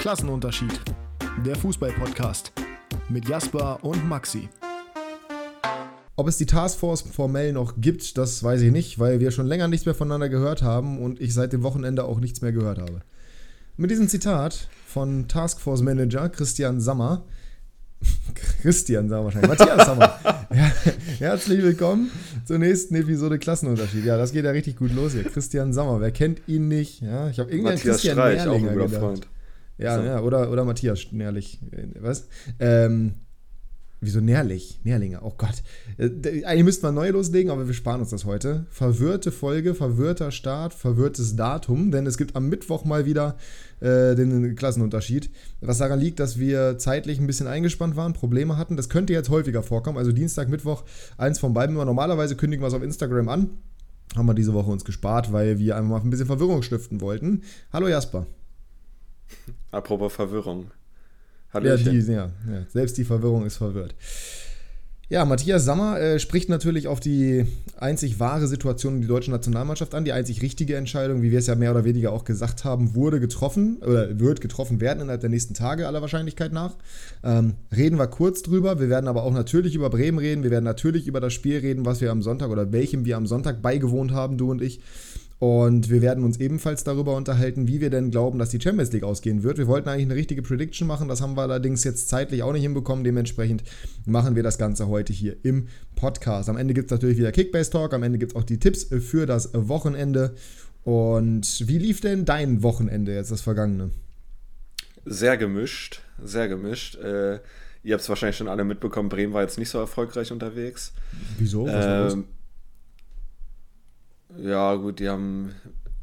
Klassenunterschied. Der Fußball-Podcast mit Jasper und Maxi. Ob es die Taskforce formell noch gibt, das weiß ich nicht, weil wir schon länger nichts mehr voneinander gehört haben und ich seit dem Wochenende auch nichts mehr gehört habe. Mit diesem Zitat von Taskforce Manager Christian Sammer, Christian Sammer wahrscheinlich, Matthias Sammer. ja, herzlich willkommen zur nächsten Episode Klassenunterschied. Ja, das geht ja richtig gut los hier. Christian Sammer, wer kennt ihn nicht? Ja, ich habe irgendwie Matthias Christian Streich, auch ein guter gedacht. Freund. Ja, So. ja, oder, oder Matthias Nährlich. äh, Was? Ähm, wieso Nährlich? Nährlinge, oh Gott. Äh, Eigentlich müssten wir neu loslegen, aber wir sparen uns das heute. Verwirrte Folge, verwirrter Start, verwirrtes Datum, denn es gibt am Mittwoch mal wieder äh, den Klassenunterschied. Was daran liegt, dass wir zeitlich ein bisschen eingespannt waren, Probleme hatten. Das könnte jetzt häufiger vorkommen. Also Dienstag, Mittwoch, eins von beiden. immer. Normalerweise kündigen wir es auf Instagram an. Haben wir diese Woche uns gespart, weil wir einfach mal ein bisschen Verwirrung stiften wollten. Hallo Jasper. Apropos Verwirrung. Ja, Hallöchen. die, ja, ja, selbst die Verwirrung ist verwirrt. Ja, Matthias Sammer äh, spricht natürlich auf die einzig wahre Situation in die deutsche Nationalmannschaft an. Die einzig richtige Entscheidung, wie wir es ja mehr oder weniger auch gesagt haben, wurde getroffen oder wird getroffen werden innerhalb der nächsten Tage aller Wahrscheinlichkeit nach. Ähm, reden wir kurz drüber. Wir werden aber auch natürlich über Bremen reden. Wir werden natürlich über das Spiel reden, was wir am Sonntag oder welchem wir am Sonntag beigewohnt haben, du und ich. Und wir werden uns ebenfalls darüber unterhalten, wie wir denn glauben, dass die Champions League ausgehen wird. Wir wollten eigentlich eine richtige Prediction machen, das haben wir allerdings jetzt zeitlich auch nicht hinbekommen. Dementsprechend machen wir das Ganze heute hier im Podcast. Am Ende gibt es natürlich wieder Kickbase Talk, am Ende gibt es auch die Tipps für das Wochenende. Und wie lief denn dein Wochenende jetzt, das vergangene? Sehr gemischt, sehr gemischt. Äh, ihr habt es wahrscheinlich schon alle mitbekommen, Bremen war jetzt nicht so erfolgreich unterwegs. Wieso? Was? Ähm, ja, gut, die haben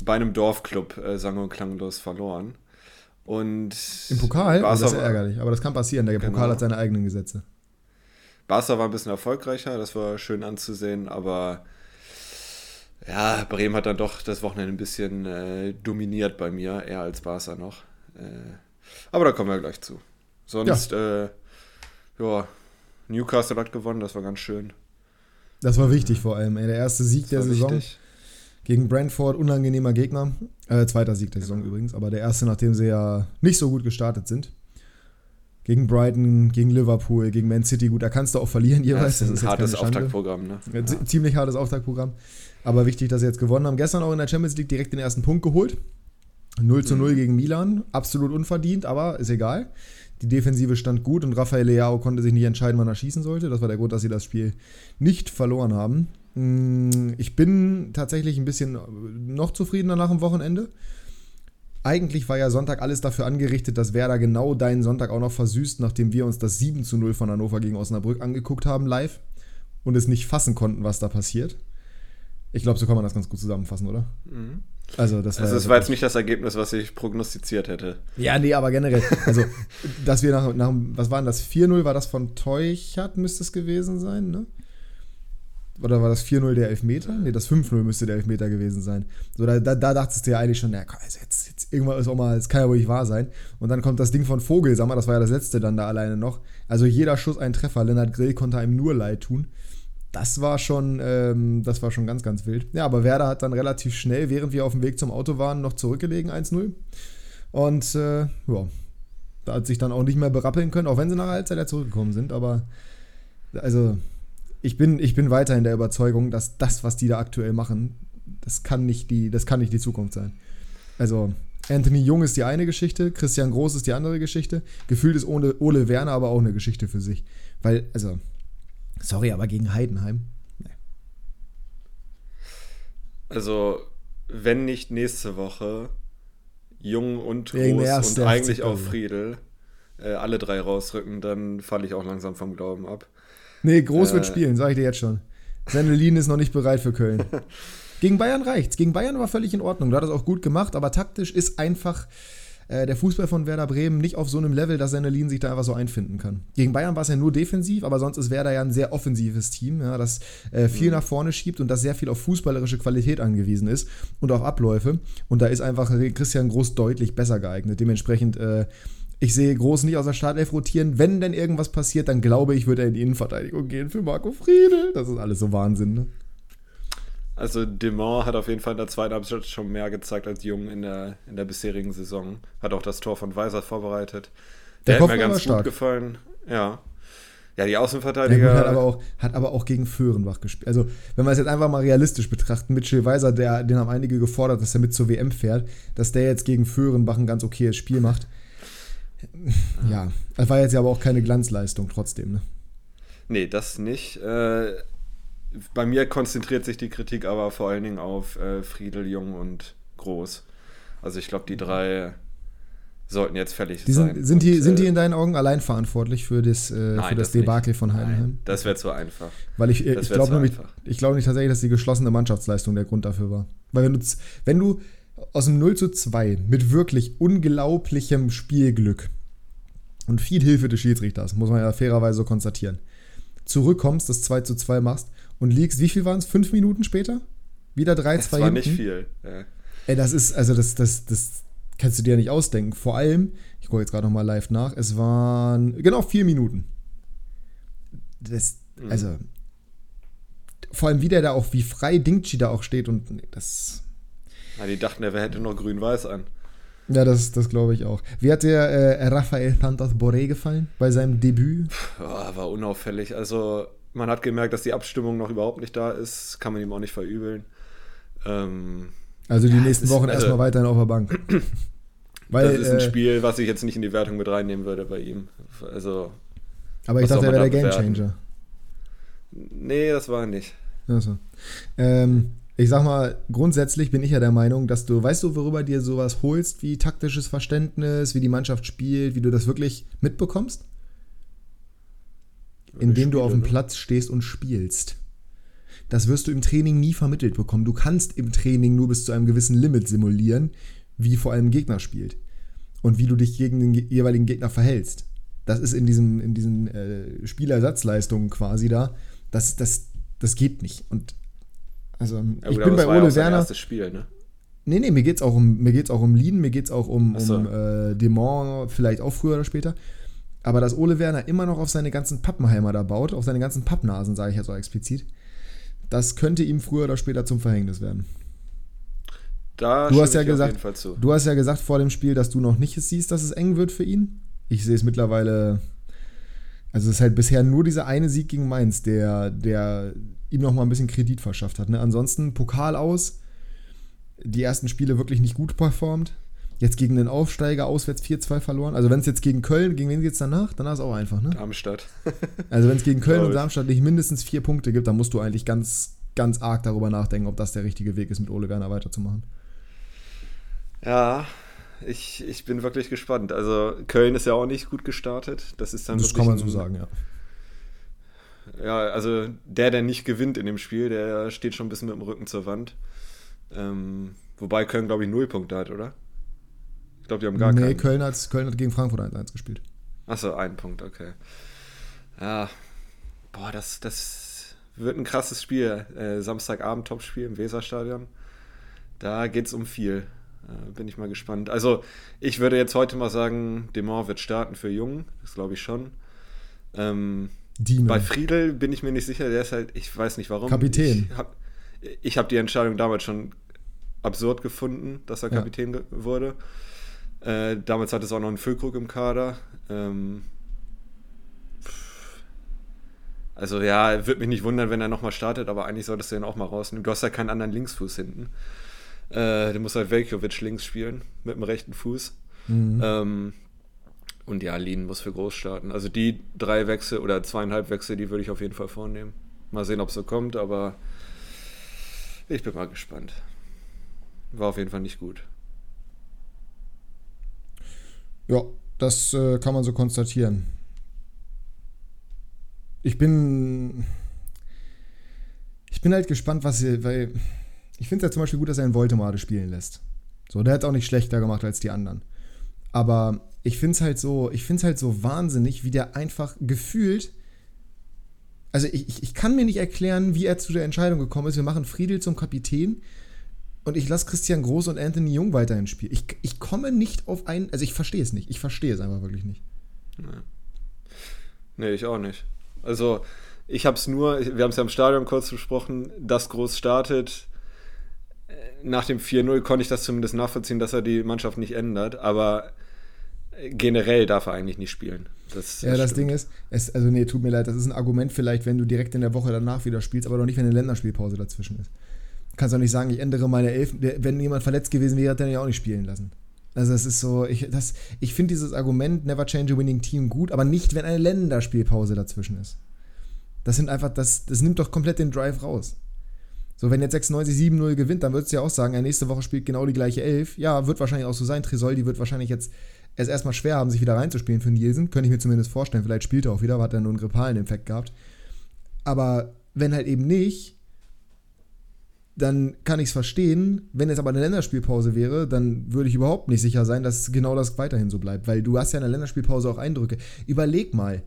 bei einem Dorfclub äh, sang- und klanglos verloren. Und Im Pokal? Barca, das ist ja ärgerlich, aber das kann passieren. Der Genau. Pokal hat seine eigenen Gesetze. Barca war ein bisschen erfolgreicher, das war schön anzusehen, aber ja, Bremen hat dann doch das Wochenende ein bisschen äh, dominiert bei mir, eher als Barca noch. Äh, aber da kommen wir gleich zu. Sonst, ja. Äh, ja, Newcastle hat gewonnen, das war ganz schön. Das war wichtig vor allem. Ey. Der erste Sieg der Saison. wichtig. Gegen Brentford, unangenehmer Gegner. Äh, zweiter Sieg der Saison übrigens, aber der erste, nachdem sie ja nicht so gut gestartet sind. Gegen Brighton, gegen Liverpool, gegen Man City. Gut, da kannst du auch verlieren Ja, jeweils. das ist ein hartes. Auftaktprogramm, ne? Ja, zi- Ziemlich hartes Auftaktprogramm. Aber wichtig, dass sie jetzt gewonnen haben. Gestern auch in der Champions League direkt den ersten Punkt geholt. 0 zu 0 gegen Milan. Absolut unverdient, aber ist egal. Die Defensive stand gut und Rafael Leao konnte sich nicht entscheiden, wann er schießen sollte. Das war der Grund, dass sie das Spiel nicht verloren haben. Mm, Ich bin tatsächlich ein bisschen noch zufriedener nach dem Wochenende. Eigentlich war ja Sonntag alles dafür angerichtet, dass Werder genau deinen Sonntag auch noch versüßt, nachdem wir uns das 7 zu 0 von Hannover gegen Osnabrück angeguckt haben live und es nicht fassen konnten, was da passiert. Ich glaube, so kann man das ganz gut zusammenfassen, oder? Mhm. Also, das war, Also, ja es war jetzt nicht das Ergebnis, was ich prognostiziert hätte. Ja, nee, aber generell. Also, dass wir nach, nach was war denn das? 4-0 war das von Teuchert, müsste es gewesen sein, ne? Oder war das 4-0 der Elfmeter? Nee, das 5-0 müsste der Elfmeter gewesen sein. So, da, da, da dachtest du ja eigentlich schon, na komm, also jetzt, jetzt irgendwann ist auch mal, das kann ja wohl nicht wahr sein. Und dann kommt das Ding von Vogelsammer, das war ja das letzte dann da alleine noch. Also jeder Schuss ein Treffer. Lennart Grill konnte einem nur leid tun. Das war schon, ähm, das war schon ganz, ganz wild. Ja, aber Werder hat dann relativ schnell, während wir auf dem Weg zum Auto waren, noch zurückgelegen, 1-0. Und äh, ja, da hat sich dann auch nicht mehr berappeln können, auch wenn sie nach der Halbzeit ja zurückgekommen sind. Aber also, ich bin, ich bin weiterhin der Überzeugung, dass das, was die da aktuell machen, das kann nicht die, das kann nicht die Zukunft sein. Also, Anthony Jung ist die eine Geschichte, Christian Groß ist die andere Geschichte. Gefühlt ist Ole, Ole Werner aber auch eine Geschichte für sich. Weil, also, sorry, aber gegen Heidenheim. Also, wenn nicht nächste Woche Jung und Groß und eigentlich auch. Friedel äh, alle drei rausrücken, dann falle ich auch langsam vom Glauben ab. Nee, Groß wird Äh. spielen, sage ich dir jetzt schon. Sennelin ist noch nicht bereit für Köln. Gegen Bayern reicht's. Gegen Bayern war völlig in Ordnung. Da hat es auch gut gemacht, aber taktisch ist einfach äh, der Fußball von Werder Bremen nicht auf so einem Level, dass Sennelin sich da einfach so einfinden kann. Gegen Bayern war es ja nur defensiv, aber sonst ist Werder ja ein sehr offensives Team, ja, das äh, viel nach vorne schiebt und das sehr viel auf fußballerische Qualität angewiesen ist und auf Abläufe. Und da ist einfach Christian Groß deutlich besser geeignet. Dementsprechend äh, ich sehe Groß nicht aus der Startelf rotieren. Wenn denn irgendwas passiert, dann glaube ich, wird er in die Innenverteidigung gehen für Marco Friedel. Das ist alles so Wahnsinn, ne? Also Demont hat auf jeden Fall in der zweiten Halbzeit schon mehr gezeigt als Jung in der, in der bisherigen Saison. Hat auch das Tor von Weiser vorbereitet. Der, der hat mir ganz gut stark. gefallen. Ja. Ja, die Außenverteidiger. Hat, aber auch, hat aber auch gegen Föhrenbach gespielt. Also, wenn wir es jetzt einfach mal realistisch betrachten, Mitchell Weiser, der, den haben einige gefordert, dass er mit zur WM fährt, dass der jetzt gegen Föhrenbach ein ganz okayes Spiel macht. Ja, das war jetzt ja aber auch keine Glanzleistung trotzdem, ne? Nee, das nicht. Äh, bei mir konzentriert sich die Kritik aber vor allen Dingen auf äh, Friedel, Jung und Groß. Also ich glaube, die drei sollten jetzt fällig die sind, sein. Sind die, und, sind die äh, in deinen Augen allein verantwortlich für das, äh, nein, für das, das Debakel von Heidenheim? Nein, das wäre zu einfach. Weil ich, ich glaube nämlich, ich glaube nicht tatsächlich, dass die geschlossene Mannschaftsleistung der Grund dafür war. Weil wenn du, wenn du aus dem 0 zu 2 mit wirklich unglaublichem Spielglück und viel Hilfe des Schiedsrichters, muss man ja fairerweise so konstatieren, zurückkommst, das 2 zu 2 machst und liegst, wie viel waren es? Fünf Minuten später? Wieder 3-2 Das war hinten? nicht viel. Ja. Ey, das ist, also das, das, das kannst du dir ja nicht ausdenken. Vor allem, ich gucke jetzt gerade nochmal live nach, es waren genau vier Minuten. Das, mhm. also, vor allem wie der da auch, wie frei Dingchi da auch steht und das. Ja, die dachten, er hätte noch grün-weiß an. Ja, das, das glaube ich auch. Wie hat dir äh, Rafael Santos Boré gefallen bei seinem Debüt? Puh, war unauffällig. Also, man hat gemerkt, dass die Abstimmung noch überhaupt nicht da ist. Kann man ihm auch nicht verübeln. Ähm, also die ja, nächsten Wochen also, erstmal weiterhin auf der Bank. Weil, das ist ein äh, Spiel, was ich jetzt nicht in die Wertung mit reinnehmen würde bei ihm. Also, aber ich dachte, er wäre der Gamechanger. Nee, das war er nicht. Also. Ähm, ich sag mal, grundsätzlich bin ich ja der Meinung, dass du, weißt du, worüber dir sowas holst, wie taktisches Verständnis, wie die Mannschaft spielt, wie du das wirklich mitbekommst? Indem du auf dem? Platz stehst und spielst. Das wirst du im Training nie vermittelt bekommen. Du kannst im Training nur bis zu einem gewissen Limit simulieren, wie vor allem Gegner spielt und wie du dich gegen den jeweiligen Gegner verhältst. Das ist in diesem in diesen äh, Spielersatzleistungen quasi da. Das, das, das geht nicht. Und also ja, ich bin bei Ole ja Werner. Erstes Spiel, ne? Nee, nee, mir geht's auch um mir geht's auch um Lien, mir geht's auch um, so. um äh, Demont, vielleicht auch früher oder später. Aber dass Ole Werner immer noch auf seine ganzen Pappenheimer da baut, auf seine ganzen Pappnasen, sage ich ja so explizit, das könnte ihm früher oder später zum Verhängnis werden. Da du hast ja gesagt, du hast ja gesagt vor dem Spiel, dass du noch nicht siehst, dass es eng wird für ihn. Ich sehe es mittlerweile. Also es ist halt bisher nur dieser eine Sieg gegen Mainz, der, der ihm noch mal ein bisschen Kredit verschafft hat. Ne? Ansonsten Pokal aus, die ersten Spiele wirklich nicht gut performt. Jetzt gegen den Aufsteiger auswärts 4-2 verloren. Also wenn es jetzt gegen Köln, gegen wen geht es danach? Danach ist auch einfach, ne? Darmstadt. also wenn es gegen Köln und Darmstadt nicht mindestens vier Punkte gibt, dann musst du eigentlich ganz, ganz arg darüber nachdenken, ob das der richtige Weg ist, mit Ole Werner weiterzumachen. Ja, ich, ich bin wirklich gespannt. Also Köln ist ja auch nicht gut gestartet. Das ist dann Das kann man so sagen, ja. Ja, also der, der nicht gewinnt in dem Spiel, der steht schon ein bisschen mit dem Rücken zur Wand. Ähm, wobei Köln, glaube ich, null Punkte hat, oder? Ich glaube, die haben gar nee, keinen. Nee, Köln hat, Köln hat gegen Frankfurt 1-1 gespielt. Achso, ein Punkt, okay. Ja, boah, das, das wird ein krasses Spiel. Äh, Samstagabend Topspiel im Weserstadion. Da geht es um viel. Äh, bin ich mal gespannt. Also, ich würde jetzt heute mal sagen, Demont wird starten für Jung. Das glaube ich schon. Ähm, bei Friedel bin ich mir nicht sicher. Der ist halt, ich weiß nicht warum. Kapitän. Ich habe hab die Entscheidung damals schon absurd gefunden, dass er Kapitän ja. wurde. Äh, damals hatte es auch noch einen Füllkrug im Kader. Ähm, also ja, würde mich nicht wundern, wenn er nochmal startet, aber eigentlich solltest du ihn auch mal rausnehmen. Du hast ja keinen anderen Linksfuß hinten. Äh, du musst halt Velkovic links spielen, mit dem rechten Fuß. Mhm. Ähm, und ja, Lien muss für groß starten. Also die drei Wechsel oder zweieinhalb Wechsel, die würde ich auf jeden Fall vornehmen. Mal sehen, ob es so kommt, aber ich bin mal gespannt. War auf jeden Fall nicht gut. Ja, das äh, kann man so konstatieren. Ich bin. Ich bin halt gespannt, was ihr, weil ich finde es ja zum Beispiel gut, dass er in Voltemade spielen lässt. So, der hat es auch nicht schlechter gemacht als die anderen. Aber ich finde es halt so, ich finde halt so wahnsinnig, wie der einfach gefühlt. Also ich, ich, kann mir nicht erklären, wie er zu der Entscheidung gekommen ist. Wir machen Friedel zum Kapitän und ich lasse Christian Groß und Anthony Jung weiterhin spielen. Ich, ich komme nicht auf einen, also ich verstehe es nicht. Ich verstehe es einfach wirklich nicht. Nee. nee, ich auch nicht. Also ich habe es nur, wir haben es ja im Stadion kurz besprochen, dass Groß startet. nach dem 4-0 konnte ich das zumindest nachvollziehen, dass er die Mannschaft nicht ändert, aber generell darf er eigentlich nicht spielen. Das, ja, das Ding ist, es, also nee, tut mir leid, das ist ein Argument vielleicht, wenn du direkt in der Woche danach wieder spielst, aber doch nicht, wenn eine Länderspielpause dazwischen ist. Du kannst auch nicht sagen, ich ändere meine Elf, wenn jemand verletzt gewesen wäre, hat er ja auch nicht spielen lassen. Also es ist so, ich, ich finde dieses Argument Never Change a Winning Team gut, aber nicht, wenn eine Länderspielpause dazwischen ist. Das sind einfach, das, das nimmt doch komplett den Drive raus. So, wenn jetzt 96 7-0 gewinnt, dann würdest du ja auch sagen, ja, nächste Woche spielt genau die gleiche Elf. Ja, wird wahrscheinlich auch so sein. Tresoldi wird wahrscheinlich jetzt es erstmal schwer haben, sich wieder reinzuspielen für Nielsen. Könnte ich mir zumindest vorstellen. Vielleicht spielt er auch wieder, aber hat er nur einen grippalen Infekt gehabt. Aber wenn halt eben nicht, dann kann ich es verstehen. Wenn es aber eine Länderspielpause wäre, dann würde ich überhaupt nicht sicher sein, dass genau das weiterhin so bleibt. Weil du hast ja in der Länderspielpause auch Eindrücke. Überleg mal.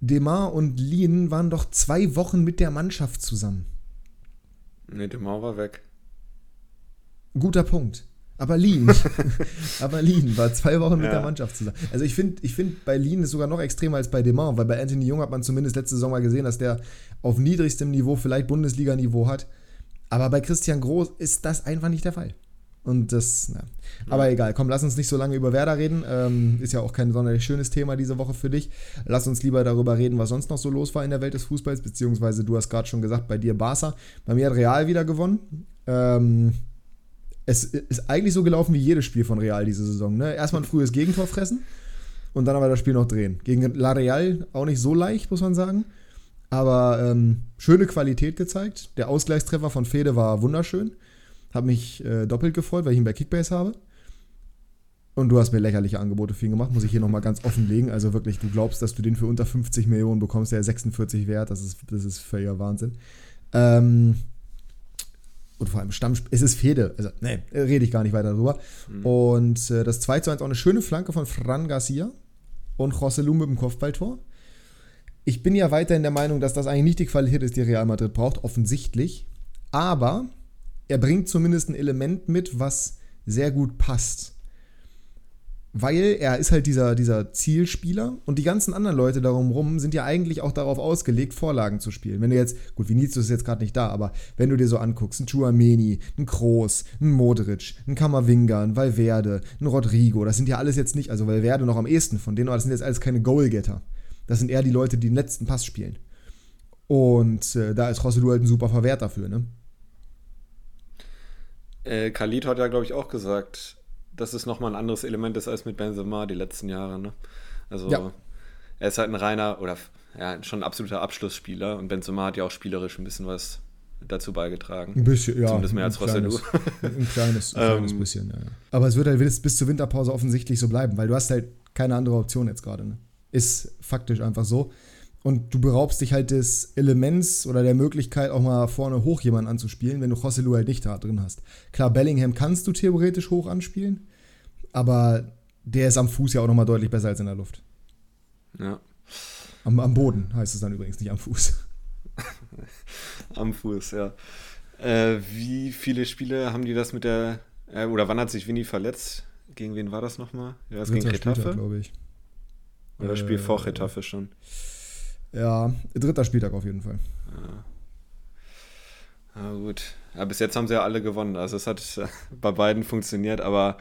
Demar und Lien waren doch zwei Wochen mit der Mannschaft zusammen. Nee, Demar war weg. Guter Punkt. Aber Lean. aber Lean war zwei Wochen mit ja. der Mannschaft zusammen. Also ich finde, ich find, bei Lean ist sogar noch extremer als bei Demar, weil bei Anthony Jung hat man zumindest letzte Saison mal gesehen, dass der auf niedrigstem Niveau vielleicht Bundesliga-Niveau hat. Aber bei Christian Groß ist das einfach nicht der Fall. Und das, na. Aber egal, komm, lass uns nicht so lange über Werder reden. Ähm, ist ja auch kein sonderlich schönes Thema diese Woche für dich. Lass uns lieber darüber reden, was sonst noch so los war in der Welt des Fußballs, beziehungsweise du hast gerade schon gesagt, bei dir Barca. Bei mir hat Real wieder gewonnen. Ähm, es ist eigentlich so gelaufen wie jedes Spiel von Real diese Saison. Ne? Erstmal ein frühes Gegentor fressen und dann aber das Spiel noch drehen. Gegen La Real auch nicht so leicht, muss man sagen. Aber ähm, schöne Qualität gezeigt. Der Ausgleichstreffer von Fede war wunderschön. Hat mich äh, doppelt gefreut, weil ich ihn bei Kickbase habe. Und du hast mir lächerliche Angebote für ihn gemacht, muss ich hier nochmal ganz offenlegen. Also wirklich, du glaubst, dass du den für unter 50 Millionen bekommst, der 46 wert. Das ist, das ist völliger Wahnsinn. Ähm, und vor allem Stammspiel, es ist Fede, also nee, rede ich gar nicht weiter darüber. Mhm. Und äh, das 2 zu 1 auch eine schöne Flanke von Fran Garcia und José Lu mit dem Kopfballtor. Ich bin ja weiterhin der Meinung, dass das eigentlich nicht die Qualität ist, die Real Madrid braucht, offensichtlich. Aber er bringt zumindest ein Element mit, was sehr gut passt weil er ist halt dieser, dieser Zielspieler und die ganzen anderen Leute darum rum sind ja eigentlich auch darauf ausgelegt, Vorlagen zu spielen. Wenn du jetzt, gut, Vinicius ist jetzt gerade nicht da, aber wenn du dir so anguckst, ein Chuameni, ein Kroos, ein Modric, ein Kamavinga, ein Valverde, ein Rodrigo, das sind ja alles jetzt nicht, also Valverde noch am ehesten von denen, aber das sind jetzt alles keine Goalgetter. Das sind eher die Leute, die den letzten Pass spielen. Und äh, da ist Rosselou halt ein super Verwehrt dafür, ne? Äh, Khalid hat ja, glaube ich, auch gesagt, dass es nochmal ein anderes Element ist als mit Benzema die letzten Jahre. Ne? Also ja. er ist halt ein reiner oder ja, schon ein absoluter Abschlussspieler und Benzema hat ja auch spielerisch ein bisschen was dazu beigetragen. Ein bisschen, ja. Zumindest mehr als Rossellou. Ein kleines, ein kleines ähm, bisschen, ja. Aber es wird halt bis, bis zur Winterpause offensichtlich so bleiben, weil du hast halt keine andere Option jetzt gerade. Ne? Ist faktisch einfach so. Und du beraubst dich halt des Elements oder der Möglichkeit, auch mal vorne hoch jemanden anzuspielen, wenn du Joselu halt nicht da drin hast. Klar, Bellingham kannst du theoretisch hoch anspielen, aber der ist am Fuß ja auch nochmal deutlich besser als in der Luft. Ja. Am, am Boden heißt es dann übrigens, nicht am Fuß. am Fuß, ja. Äh, wie viele Spiele haben die das mit der, äh, oder wann hat sich Winnie verletzt? Gegen wen war das nochmal? Ja, das gegen Retafe? glaube ich. Oder das Spiel äh, vor Retafe schon? Ja, dritter Spieltag auf jeden Fall. Ja. Na gut. Ja, bis jetzt haben sie ja alle gewonnen. Also es hat bei beiden funktioniert, aber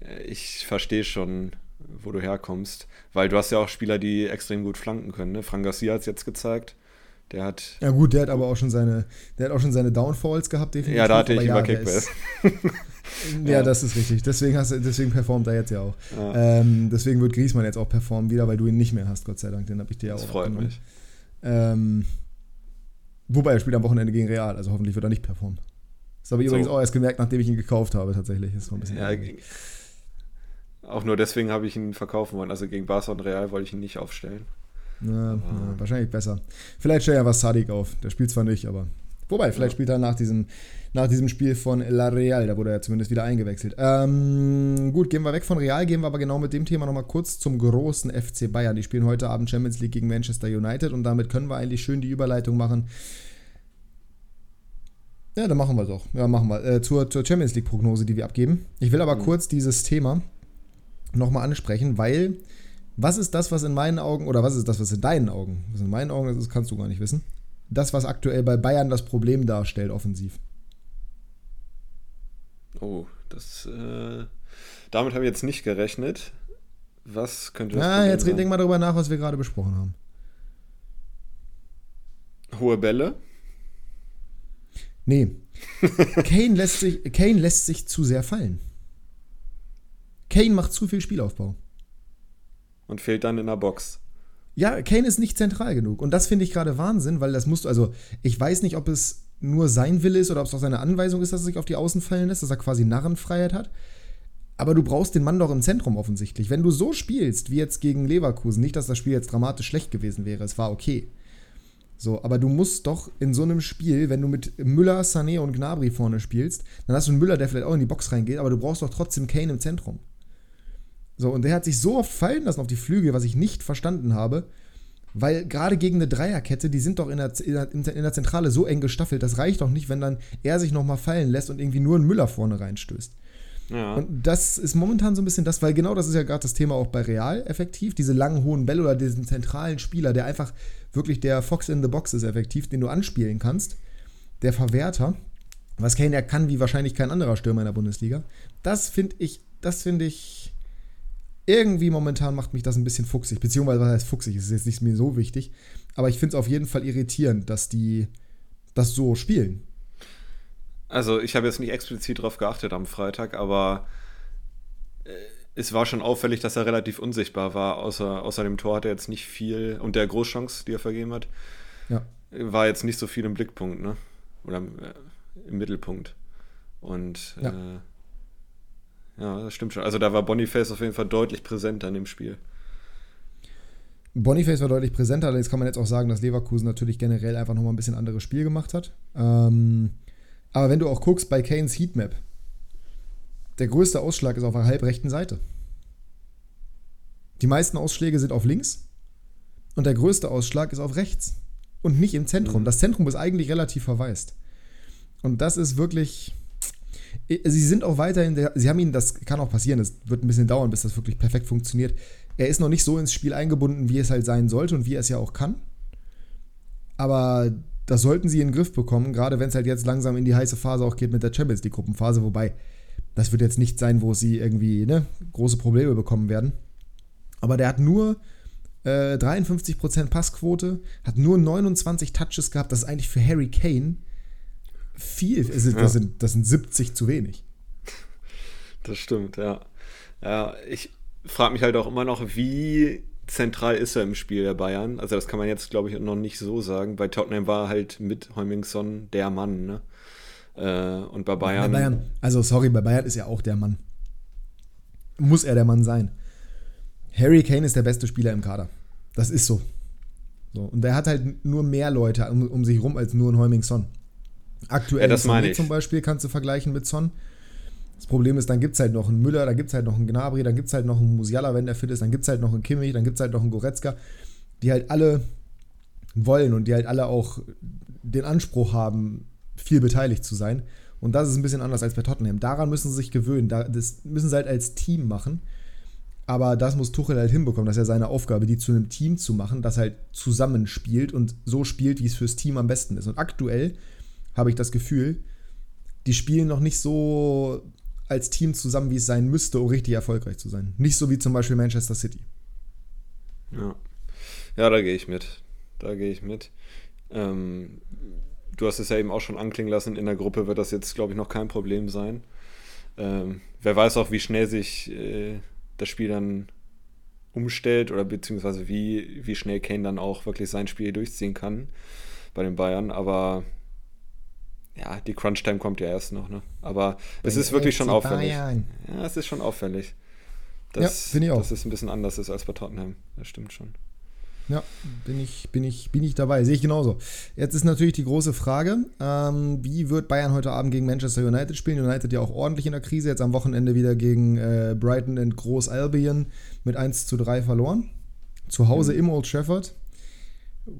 äh, ich verstehe schon, wo du herkommst. Weil du hast ja auch Spieler, die extrem gut flanken können. Ne? Frank Garcia hat es jetzt gezeigt. Der hat. Ja gut, der hat aber auch schon seine, der hat auch schon seine Downfalls gehabt, definitiv. Ja, da hatte ich immer Kickbass. ja, ja, das ist richtig. Deswegen, hast, deswegen performt er jetzt ja auch. Ja. Ähm, deswegen wird Griezmann jetzt auch performen wieder, weil du ihn nicht mehr hast, Gott sei Dank. Den habe ich dir ja auch. Das freut mich. Ähm, wobei er spielt am Wochenende gegen Real, also hoffentlich wird er nicht performen. Das habe ich so. übrigens auch erst gemerkt, nachdem ich ihn gekauft habe, tatsächlich. Ist ein bisschen ja, auch nur deswegen habe ich ihn verkaufen wollen. Also gegen Barca und Real wollte ich ihn nicht aufstellen. Ja, ja, wahrscheinlich besser. Vielleicht stellt er was Sadik auf. Der spielt zwar nicht, aber. Wobei, vielleicht ja. spielt er nach diesem, nach diesem Spiel von La Real. Da wurde er zumindest wieder eingewechselt. Ähm, gut, gehen wir weg von Real, gehen wir aber genau mit dem Thema nochmal kurz zum großen FC Bayern. Die spielen heute Abend Champions League gegen Manchester United und damit können wir eigentlich schön die Überleitung machen. Ja, dann machen wir es auch. Ja, machen wir. Äh, zur, zur Champions League-Prognose, die wir abgeben. Ich will aber mhm. kurz dieses Thema nochmal ansprechen, weil was ist das, was in meinen Augen, oder was ist das, was in deinen Augen, was in meinen Augen ist, das kannst du gar nicht wissen, das, was aktuell bei Bayern das Problem darstellt, offensiv? Oh, das. Äh, damit habe ich jetzt nicht gerechnet. Was könnte das Ja, jetzt sein? denk mal darüber nach, was wir gerade besprochen haben. Hohe Bälle? Nee. Kane, lässt sich, Kane lässt sich zu sehr fallen. Kane macht zu viel Spielaufbau. Und fehlt dann in der Box. Ja, Kane ist nicht zentral genug. Und das finde ich gerade Wahnsinn, weil das musst du, also ich weiß nicht, ob es nur sein Wille ist oder ob es auch seine Anweisung ist, dass er sich auf die Außen fallen lässt, dass er quasi Narrenfreiheit hat. Aber du brauchst den Mann doch im Zentrum offensichtlich. Wenn du so spielst wie jetzt gegen Leverkusen, nicht, dass das Spiel jetzt dramatisch schlecht gewesen wäre, es war okay. So, aber du musst doch in so einem Spiel, wenn du mit Müller, Sané und Gnabry vorne spielst, dann hast du einen Müller, der vielleicht auch in die Box reingeht, aber du brauchst doch trotzdem Kane im Zentrum. So, und der hat sich so oft fallen lassen auf die Flügel, was ich nicht verstanden habe, weil gerade gegen eine Dreierkette, die sind doch in der, in der Zentrale so eng gestaffelt, das reicht doch nicht, wenn dann er sich nochmal fallen lässt und irgendwie nur einen Müller vorne reinstößt. Ja. Und das ist momentan so ein bisschen das, weil genau das ist ja gerade das Thema auch bei Real effektiv, diese langen, hohen Bälle oder diesen zentralen Spieler, der einfach wirklich der Fox in the Box ist effektiv, den du anspielen kannst, der Verwerter, was Kane ja kann wie wahrscheinlich kein anderer Stürmer in der Bundesliga. Das finde ich, das finde ich irgendwie momentan macht mich das ein bisschen fuchsig, beziehungsweise was heißt fuchsig, ist jetzt nicht mehr so wichtig, aber ich finde es auf jeden Fall irritierend, dass die das so spielen. Also ich habe jetzt nicht explizit darauf geachtet am Freitag, aber äh, es war schon auffällig, dass er relativ unsichtbar war. Außer, außer dem Tor hat er jetzt nicht viel und der Großchance, die er vergeben hat, ja. war jetzt nicht so viel im Blickpunkt, ne? Oder äh, im Mittelpunkt. Und ja. Äh, ja, das stimmt schon. Also da war Boniface auf jeden Fall deutlich präsenter in dem Spiel. Boniface war deutlich präsenter, allerdings kann man jetzt auch sagen, dass Leverkusen natürlich generell einfach nochmal ein bisschen anderes Spiel gemacht hat. Ähm, aber wenn du auch guckst bei Kanes Heatmap, der größte Ausschlag ist auf der halbrechten Seite. Die meisten Ausschläge sind auf links und der größte Ausschlag ist auf rechts und nicht im Zentrum. Mhm. Das Zentrum ist eigentlich relativ verwaist. Und das ist wirklich. Sie sind auch weiterhin, der, sie haben ihn, das kann auch passieren, es wird ein bisschen dauern, bis das wirklich perfekt funktioniert. Er ist noch nicht so ins Spiel eingebunden, wie es halt sein sollte und wie er es ja auch kann. Aber das sollten sie in den Griff bekommen, gerade wenn es halt jetzt langsam in die heiße Phase auch geht mit der Champions League Gruppenphase, wobei das wird jetzt nicht sein, wo sie irgendwie ne, große Probleme bekommen werden. Aber der hat nur äh, 53% Passquote, hat nur 29 Touches gehabt. Das ist eigentlich für Harry Kane viel. Das sind, das sind, das sind 70 zu wenig. Das stimmt, ja. Ja, ich frage mich halt auch immer noch, wie zentral ist er im Spiel der Bayern. Also das kann man jetzt, glaube ich, noch nicht so sagen. Bei Tottenham war halt mit Heumingson der Mann, ne? Äh, und bei Bayern, bei Bayern. Also sorry, bei Bayern ist er auch der Mann. Muss er der Mann sein. Harry Kane ist der beste Spieler im Kader. Das ist so. so. Und er hat halt nur mehr Leute um, um sich rum als nur ein Heuming-Son. Aktuell ja, das meine ich. zum Beispiel kannst du vergleichen mit Son. Das Problem ist, dann gibt es halt noch einen Müller, dann gibt es halt noch einen Gnabry, dann gibt es halt noch einen Musiala, wenn der fit ist, dann gibt es halt noch einen Kimmich, dann gibt es halt noch einen Goretzka, die halt alle wollen und die halt alle auch den Anspruch haben, viel beteiligt zu sein. Und das ist ein bisschen anders als bei Tottenham. Daran müssen sie sich gewöhnen. Das müssen sie halt als Team machen. Aber das muss Tuchel halt hinbekommen. Das ist ja seine Aufgabe, die zu einem Team zu machen, das halt zusammenspielt und so spielt, wie es fürs Team am besten ist. Und aktuell habe ich das Gefühl, die spielen noch nicht so als Team zusammen, wie es sein müsste, um richtig erfolgreich zu sein. Nicht so wie zum Beispiel Manchester City. Ja, ja da gehe ich mit. Da gehe ich mit. Ähm, du hast es ja eben auch schon anklingen lassen, in der Gruppe wird das jetzt, glaube ich, noch kein Problem sein. Ähm, wer weiß auch, wie schnell sich äh, das Spiel dann umstellt oder beziehungsweise wie, wie schnell Kane dann auch wirklich sein Spiel durchziehen kann bei den Bayern. Aber ja, die Crunch-Time kommt ja erst noch, ne? Aber es ist wirklich schon auffällig. Bayern. Ja, es ist schon auffällig. Dass, ja, ich auch. Dass es ein bisschen anders ist als bei Tottenham. Das stimmt schon. Ja, bin ich, bin ich, bin ich dabei. Sehe ich genauso. Jetzt ist natürlich die große Frage, ähm, wie wird Bayern heute Abend gegen Manchester United spielen? United ja auch ordentlich in der Krise. Jetzt am Wochenende wieder gegen äh, Brighton und Groß Albion mit 1 zu 3 verloren. Zu Hause mhm. im Old Trafford.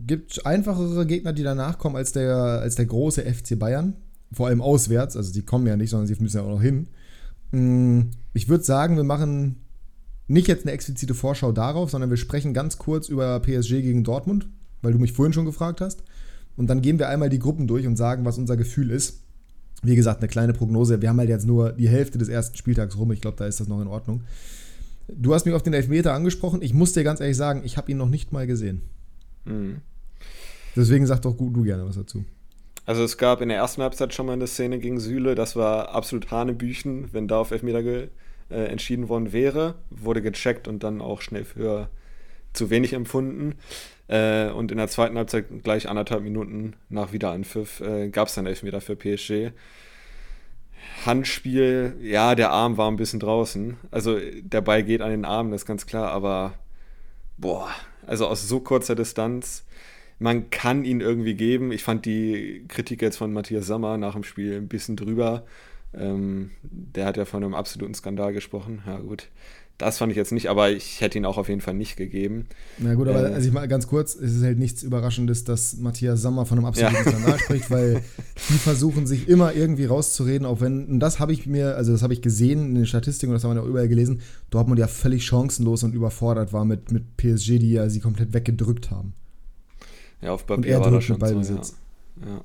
Gibt einfachere Gegner, die danach kommen als der, als der große FC Bayern. Vor allem auswärts. Also die kommen ja nicht, sondern sie müssen ja auch noch hin. Mm, ich würde sagen, wir machen nicht jetzt eine explizite Vorschau darauf, sondern wir sprechen ganz kurz über PSG gegen Dortmund, weil du mich vorhin schon gefragt hast. Und dann gehen wir einmal die Gruppen durch und sagen, was unser Gefühl ist. Wie gesagt, eine kleine Prognose. Wir haben halt jetzt nur die Hälfte des ersten Spieltags rum. Ich glaube, da ist das noch in Ordnung. Du hast mich auf den Elfmeter angesprochen. Ich muss dir ganz ehrlich sagen, ich habe ihn noch nicht mal gesehen. Mhm. Deswegen sag doch du gerne was dazu. Also es gab in der ersten Halbzeit schon mal eine Szene gegen Süle, das war absolut Hanebüchen, wenn da auf Elfmeter ge, äh, entschieden worden wäre, wurde gecheckt und dann auch schnell für zu wenig empfunden. Äh, und in der zweiten Halbzeit, gleich anderthalb Minuten nach Wiederanpfiff, äh, gab es dann Elfmeter für PSG. Handspiel, ja, der Arm war ein bisschen draußen. Also der Ball geht an den Arm, das ist ganz klar, aber boah, also aus so kurzer Distanz, man kann ihn irgendwie geben. Ich fand die Kritik jetzt von Matthias Sammer nach dem Spiel ein bisschen drüber. Ähm, der hat ja von einem absoluten Skandal gesprochen. Ja, gut. Das fand ich jetzt nicht, aber ich hätte ihn auch auf jeden Fall nicht gegeben. Na gut, aber äh, also ich mal ganz kurz, es ist halt nichts Überraschendes, dass Matthias Sammer von einem absoluten ja. Skandal spricht, weil die versuchen sich immer irgendwie rauszureden, auch wenn, und das habe ich mir, also das habe ich gesehen in den Statistiken und das haben wir auch überall gelesen, Dortmund ja völlig chancenlos und überfordert war mit, mit PSG, die ja sie komplett weggedrückt haben. Ja, auf Papier war das schon so, ja. ja.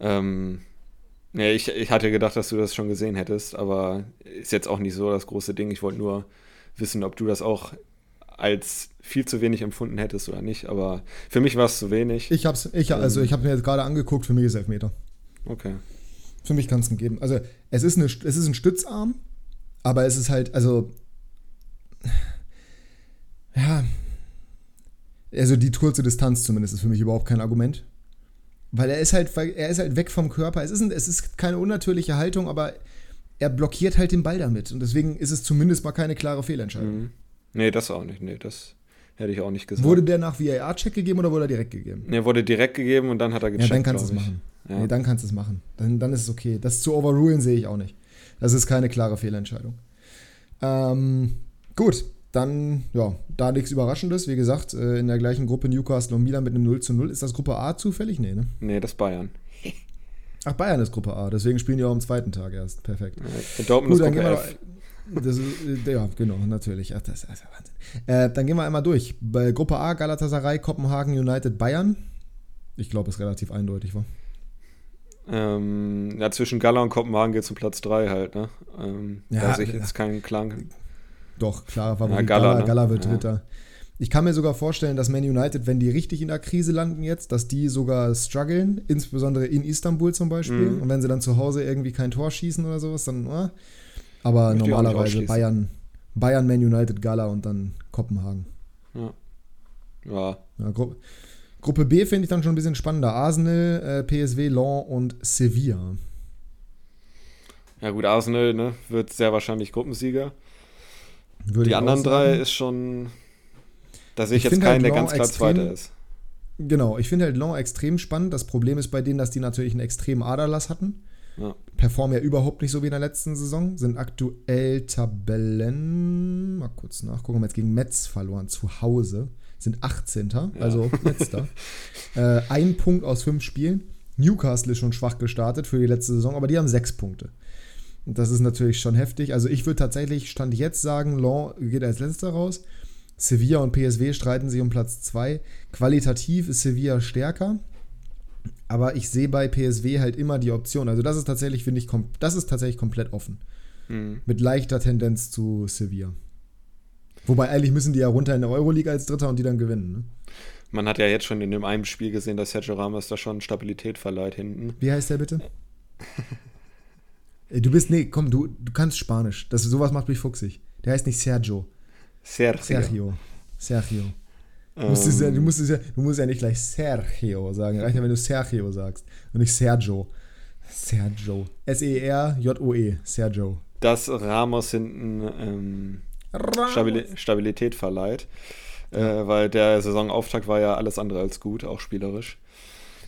Ähm, ja, ich, ich hatte gedacht, dass du das schon gesehen hättest, aber ist jetzt auch nicht so das große Ding. Ich wollte nur wissen, ob du das auch als viel zu wenig empfunden hättest oder nicht. Aber für mich war es zu wenig. Ich hab's, ich, also ich habe mir jetzt gerade angeguckt, für mich ist Elfmeter. Okay. Für mich kann es geben. Also es ist, eine, es ist ein Stützarm, aber es ist halt, also ja, also die kurze Distanz zumindest ist für mich überhaupt kein Argument. Weil er ist halt, er ist halt weg vom Körper. Es ist, es ist keine unnatürliche Haltung, aber er blockiert halt den Ball damit. Und deswegen ist es zumindest mal keine klare Fehlentscheidung. Mhm. Nee, das auch nicht. Nee, das hätte ich auch nicht gesagt. Wurde der nach VAR-Check gegeben oder wurde er direkt gegeben? Nee, wurde direkt gegeben und dann hat er gecheckt. Ja, dann kannst du es machen. Ja. Nee, dann kannst du es machen. Dann, dann ist es okay. Das zu overrulen sehe ich auch nicht. Das ist keine klare Fehlentscheidung. Ähm, gut, dann, ja, da nichts Überraschendes. Wie gesagt, äh, in der gleichen Gruppe Newcastle und Milan mit einem 0 zu 0. Ist das Gruppe A zufällig? Nee, ne? Nee, das Bayern. Ach, Bayern ist Gruppe A. Deswegen spielen die auch am zweiten Tag erst. Perfekt. Ja, Dortmund Gut, ist Gruppe F. Ist, äh, ja, genau, natürlich. Ach, das ist also Wahnsinn. Äh, dann gehen wir einmal durch. Bei Gruppe A, Galatasaray, Kopenhagen, United, Bayern. Ich glaube, es ist relativ eindeutig, war. Ähm, ja, zwischen Gala und Kopenhagen geht es um Platz 3 halt, ne? Ähm, ja, da sehe ich jetzt keinen Klang. Doch, klar, Favorit. Ja, Gala, Gala, ne? Gala wird Dritter. Ja. Ich kann mir sogar vorstellen, dass Man United, wenn die richtig in der Krise landen jetzt, dass die sogar strugglen, insbesondere in Istanbul zum Beispiel. Mhm. Und wenn sie dann zu Hause irgendwie kein Tor schießen oder sowas, dann. Äh. Aber normalerweise Bayern, Bayern, Man United, Gala und dann Kopenhagen. Ja. Ja. ja Gru Gruppe B finde ich dann schon ein bisschen spannender. Arsenal, äh, PSW, Lens und Sevilla. Ja gut, Arsenal ne, wird sehr wahrscheinlich Gruppensieger. Würde die anderen drei ist schon. Da sehe ich, ich jetzt keinen, halt der ganz klar Zweiter ist. Genau, ich finde halt Long extrem spannend. Das Problem ist bei denen, dass die natürlich einen extremen Aderlass hatten. Ja. Performen ja überhaupt nicht so wie in der letzten Saison. Sind aktuell Tabellen. Mal kurz nachgucken. Haben jetzt gegen Metz verloren zu Hause. Sind 18. Ja. Also letzter. äh, ein Punkt aus fünf Spielen. Newcastle ist schon schwach gestartet für die letzte Saison, aber die haben sechs Punkte. Und das ist natürlich schon heftig. Also ich würde tatsächlich, stand jetzt sagen, Law geht als letzter raus. Sevilla und PSW streiten sich um Platz 2. Qualitativ ist Sevilla stärker. Aber ich sehe bei PSW halt immer die Option. Also das ist tatsächlich, finde ich, das ist tatsächlich komplett offen. Mhm. Mit leichter Tendenz zu Sevilla. Wobei eigentlich müssen die ja runter in der Euroleague als Dritter und die dann gewinnen. Ne? Man hat ja jetzt schon in dem einen Spiel gesehen, dass Sergio Ramos da schon Stabilität verleiht hinten. Wie heißt der bitte? Äh, du bist, nee, komm, du, du kannst Spanisch. Das, sowas macht mich fuchsig. Der heißt nicht Sergio. Sergio. Sergio. Sergio. Du musst, ja, du, musst ja, du musst ja nicht gleich Sergio sagen. Reicht ja, wenn du Sergio sagst und nicht Sergio. Sergio. S-E-R-J-O-E. -E. Sergio. Dass Ramos hinten ähm, Stabil Stabilität verleiht. Äh, weil der Saisonauftakt war ja alles andere als gut, auch spielerisch.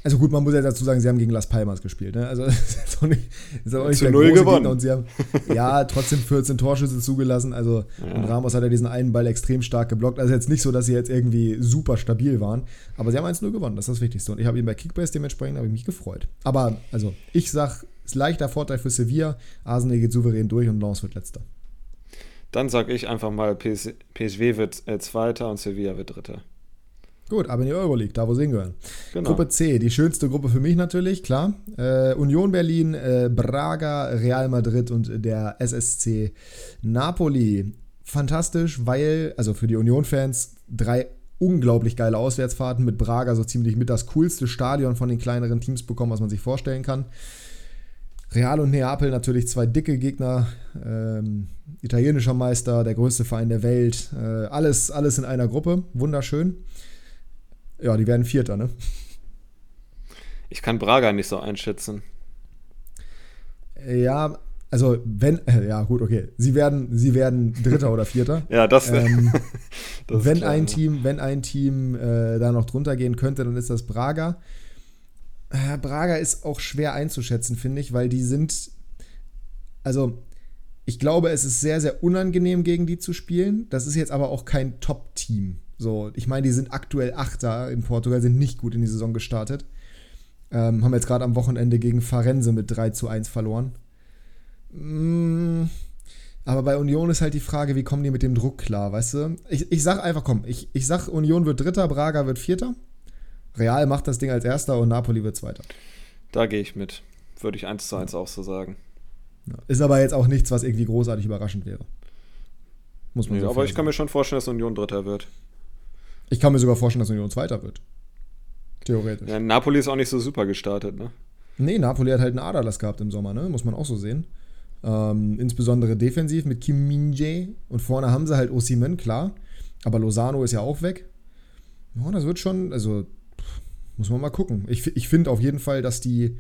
Also gut, man muss ja dazu sagen, sie haben gegen Las Palmas gespielt. Ne? Also ist auch nicht, ist auch nicht Zu null gewonnen. Und sie haben ja trotzdem 14 Torschüsse zugelassen. Also ja. und Ramos hat ja diesen einen Ball extrem stark geblockt. Also jetzt nicht so, dass sie jetzt irgendwie super stabil waren. Aber sie haben 1-0 gewonnen, das ist das Wichtigste. Und ich habe ihn bei Kickbase dementsprechend habe ich mich gefreut. Aber also ich sag, ist leichter Vorteil für Sevilla. Arsenal geht souverän durch und Lens wird letzter. Dann sage ich einfach mal, PS PSW wird äh, Zweiter und Sevilla wird Dritter. Gut, aber in die Euroleague, da wo sie hingehören. Genau. Gruppe C, die schönste Gruppe für mich natürlich, klar. Äh, Union Berlin, äh, Braga, Real Madrid und der SSC Napoli. Fantastisch, weil, also für die Union-Fans, drei unglaublich geile Auswärtsfahrten mit Braga, so ziemlich mit das coolste Stadion von den kleineren Teams bekommen, was man sich vorstellen kann. Real und Neapel natürlich zwei dicke Gegner, ähm, italienischer Meister, der größte Verein der Welt, äh, alles, alles in einer Gruppe, wunderschön. Ja, die werden Vierter, ne? Ich kann Braga nicht so einschätzen. Ja, also wenn, ja gut, okay, sie werden, sie werden Dritter oder Vierter. Ja, das, Ähm, das ist wenn klar, ein? Team, wenn ein Team äh, da noch drunter gehen könnte, dann ist das Braga. Äh, Braga ist auch schwer einzuschätzen, finde ich, weil die sind, also ich glaube, es ist sehr, sehr unangenehm, gegen die zu spielen. Das ist jetzt aber auch kein Top-Team. So, ich meine, die sind aktuell Achter in Portugal, sind nicht gut in die Saison gestartet. Ähm, haben jetzt gerade am Wochenende gegen Farense mit 3 zu 1 verloren. Mm, aber bei Union ist halt die Frage, wie kommen die mit dem Druck klar, weißt du? Ich, ich sag einfach, komm, ich, ich sag, Union wird Dritter, Braga wird Vierter. Real macht das Ding als Erster und Napoli wird Zweiter. Da gehe ich mit. Würde ich eins zu eins auch so sagen. Ja. Ist aber jetzt auch nichts, was irgendwie großartig überraschend wäre. Muss man Nee, so aber ich kann sagen. mir schon vorstellen, dass Union Dritter wird. Ich kann mir sogar vorstellen, dass Union Zweiter wird. Theoretisch. Ja, Napoli ist auch nicht so super gestartet, ne? Nee, Napoli hat halt einen Aderlass gehabt im Sommer, ne? Muss man auch so sehen. Ähm, insbesondere defensiv mit Kim Min-jae. Und vorne haben sie halt Osimen, klar. Aber Lozano ist ja auch weg. Ja, das wird schon, also pff, muss man mal gucken. Ich, ich finde auf jeden Fall, dass die.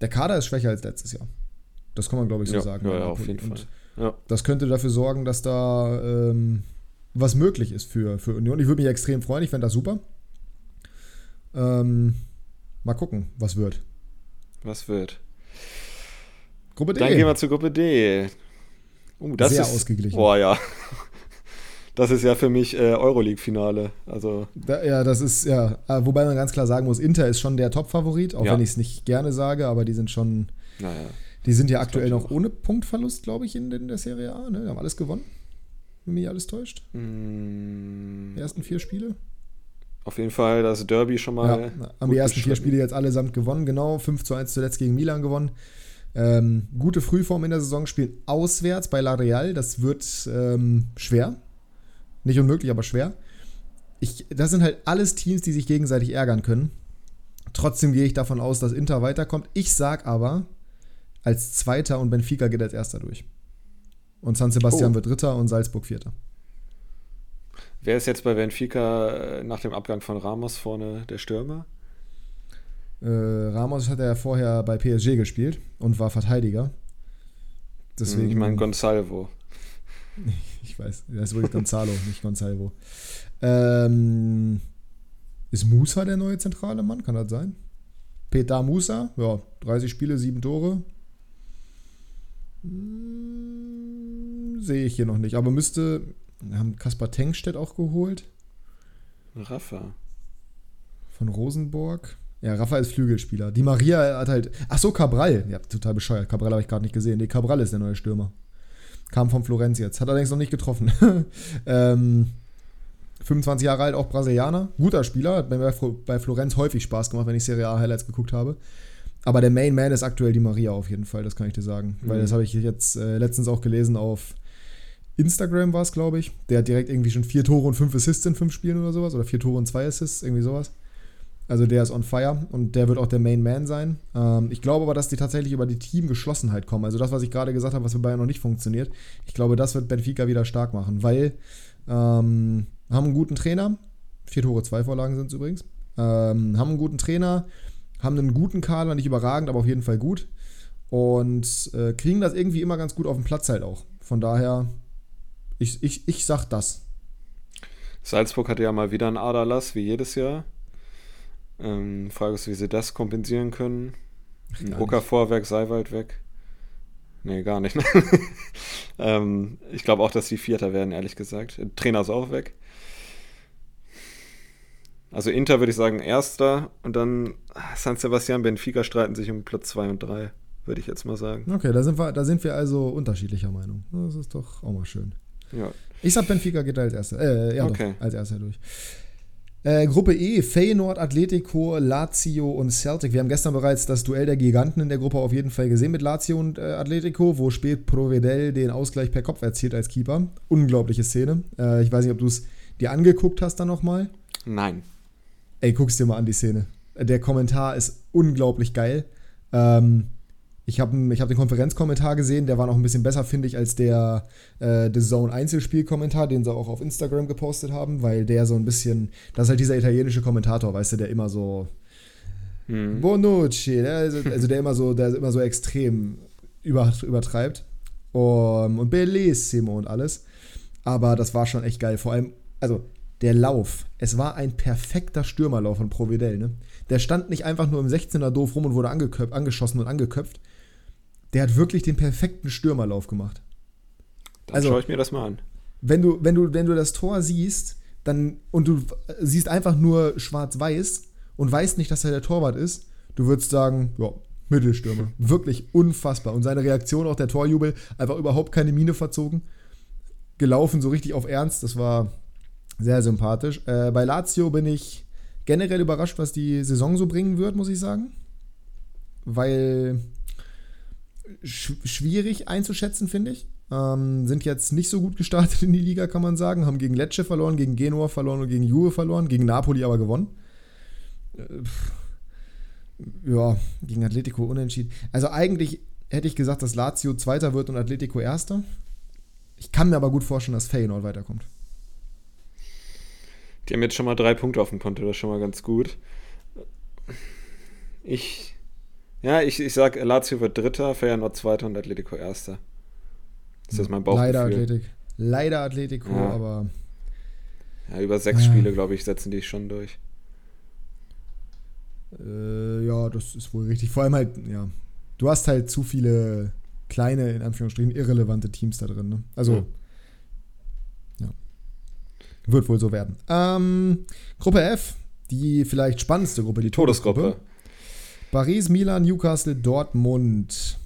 Der Kader ist schwächer als letztes Jahr. Das kann man, glaube ich, so ja, sagen. ja, ja, auf jeden Fall. Ja. das könnte dafür sorgen, dass da ähm, was möglich ist für, für Union. Ich würde mich extrem freuen, ich fände das super. Ähm, mal gucken, was wird. Was wird? Gruppe D. Dann gehen wir zur Gruppe D. Uh, das Sehr ist, ausgeglichen. Boah, ja. Das ist ja für mich äh, Euroleague-Finale. Also, Da, ja, das ist, ja, äh, wobei man ganz klar sagen muss, Inter ist schon der Top-Favorit, auch Ja. wenn ich es nicht gerne sage, aber die sind schon, naja. die sind ja Das aktuell noch ohne Punktverlust, glaube ich, in, in der Serie A, ne? Die haben alles gewonnen. Wenn mich alles täuscht. Mm, Die ersten vier Spiele. auf jeden Fall das Derby schon mal. ja, haben die ersten vier. Spiele jetzt allesamt gewonnen, genau. 5 zu 1 zuletzt gegen Milan gewonnen. Ähm, gute Frühform in der Saison, spielen auswärts bei La Real. Das wird ähm, schwer. Nicht unmöglich, aber schwer. Ich, das sind halt alles Teams, die sich gegenseitig ärgern können. Trotzdem gehe ich davon aus, dass Inter weiterkommt. Ich sag aber, als Zweiter und Benfica geht als Erster durch. Und San Sebastian Oh. wird Dritter und Salzburg Vierter. Wer ist jetzt bei Benfica äh, nach dem Abgang von Ramos vorne der Stürmer? Äh, Ramos hat ja vorher bei PSG gespielt und war Verteidiger. Deswegen, ich meine Gonsalvo. Ich weiß, das ist wirklich Gonzalo, nicht Gonsalvo. Ähm, ist Musa der neue zentrale Mann? Kann das sein? Peter Musa, ja, 30 Spiele, 7 Tore. Hm, Sehe ich hier noch nicht, aber müsste. Wir haben Kaspar Tenkstedt auch geholt Rafa. von Rosenborg. Ja, Rafa ist Flügelspieler. Die Maria hat halt. Ach so, Cabral. Ja, total bescheuert. Cabral habe ich gerade nicht gesehen. Nee, Cabral ist der neue Stürmer. Kam von Florenz jetzt. Hat allerdings noch nicht getroffen. ähm, 25 Jahre alt, auch Brasilianer. Guter Spieler. Hat mir bei, Flo- bei Florenz häufig Spaß gemacht, wenn ich Serie A Highlights geguckt habe. Aber der Main Man ist aktuell die Maria auf jeden Fall, das kann ich dir sagen. Weil Mhm. das habe ich jetzt äh, letztens auch gelesen auf Instagram war es, glaube ich. Der hat direkt irgendwie schon vier Tore und fünf Assists in fünf Spielen oder sowas. Oder vier Tore und zwei Assists, irgendwie sowas. Also der ist on fire und der wird auch der Main Man sein. Ähm, ich glaube aber, dass die tatsächlich über die Teamgeschlossenheit kommen. Also das, was ich gerade gesagt habe, was bei Bayern noch nicht funktioniert. Ich glaube, das wird Benfica wieder stark machen, weil ähm, haben einen guten Trainer. Vier Tore, zwei Vorlagen sind es übrigens. Ähm, haben einen guten Trainer, haben einen guten Kader, nicht überragend, aber auf jeden Fall gut. Und äh, kriegen das irgendwie immer ganz gut auf dem Platz halt auch. Von daher, ich, ich, ich sag das. Salzburg hatte ja mal wieder einen Aderlass, wie jedes Jahr. Ähm, Frage ist, wie sie das kompensieren können. Rucker Vorwerk, Seiwald weg. Nee, gar nicht. ähm, ich glaube auch, dass die Vierter werden, ehrlich gesagt. Trainer ist auch weg. Also Inter würde ich sagen Erster und dann San Sebastian, Benfica streiten sich um Platz 2 und 3, würde ich jetzt mal sagen. Okay, da sind, wir, da sind wir also unterschiedlicher Meinung. Das ist doch auch mal schön. Ja, Ich sag, Benfica geht als erster. Äh, ja, Okay. doch, als erster durch. Äh, Gruppe E, Feyenoord, Atletico, Lazio und Celtic. Wir haben gestern bereits das Duell der Giganten in der Gruppe auf jeden Fall gesehen mit Lazio und äh, Atletico, wo spät Provedel den Ausgleich per Kopf erzielt als Keeper. Unglaubliche Szene. Äh, ich weiß nicht, ob du es dir angeguckt hast dann nochmal. Nein. Ey, guck's dir mal an, die Szene. Der Kommentar ist unglaublich geil. Ähm, ich habe ich hab den Konferenzkommentar gesehen, der war noch ein bisschen besser, finde ich, als der äh, The Zone Einzelspielkommentar, den sie auch auf Instagram gepostet haben, weil der so ein bisschen, das ist halt dieser italienische Kommentator, weißt du, der immer so hm. Bonucci, ne? also, also, der immer so, der immer so extrem über, übertreibt. Um, und Bellissimo und alles. Aber das war schon echt geil. Vor allem, also der Lauf, es war ein perfekter Stürmerlauf von Providel, ne? Der stand nicht einfach nur im 16er doof rum und wurde angeschossen und angeköpft, der hat wirklich den perfekten Stürmerlauf gemacht. Dann also, schaue ich mir das mal an. Wenn du, wenn, du, wenn du das Tor siehst, dann und du siehst einfach nur schwarz-weiß und weißt nicht, dass er der Torwart ist, du würdest sagen, ja, Mittelstürmer. Wirklich unfassbar. Und seine Reaktion, auch der Torjubel, einfach überhaupt keine Miene verzogen. Gelaufen, so richtig auf Ernst. Das war sehr sympathisch. Äh, bei Lazio bin ich generell überrascht, was die Saison so bringen wird, muss ich sagen. Weil sch schwierig einzuschätzen, finde ich. Ähm, sind jetzt nicht so gut gestartet in die Liga, kann man sagen. Haben gegen Lecce verloren, gegen Genua verloren und gegen Juve verloren, gegen Napoli aber gewonnen. Äh, ja, gegen Atletico unentschieden. Also eigentlich hätte ich gesagt, dass Lazio Zweiter wird und Atletico Erster. Ich kann mir aber gut vorstellen, dass Feyenoord weiterkommt. Die haben jetzt schon mal drei Punkte auf dem Konto, das ist schon mal ganz gut. Ich ja, ich, ich sag, Lazio wird Dritter, Feyenoord Zweiter und Atletico Erster. Das ist mein Bauchgefühl. Leider Athletik. Leider Atletico, ja. aber. Ja, über sechs ja. Spiele, glaube ich, setzen die schon durch. Äh, ja, das ist wohl richtig. Vor allem halt, ja. Du hast halt zu viele kleine, in Anführungsstrichen, irrelevante Teams da drin. Ne? Also. Ja. ja. Wird wohl so werden. Ähm, Gruppe F, die vielleicht spannendste Gruppe, die Todesgruppe. Todesgruppe. Paris, Milan, Newcastle, Dortmund.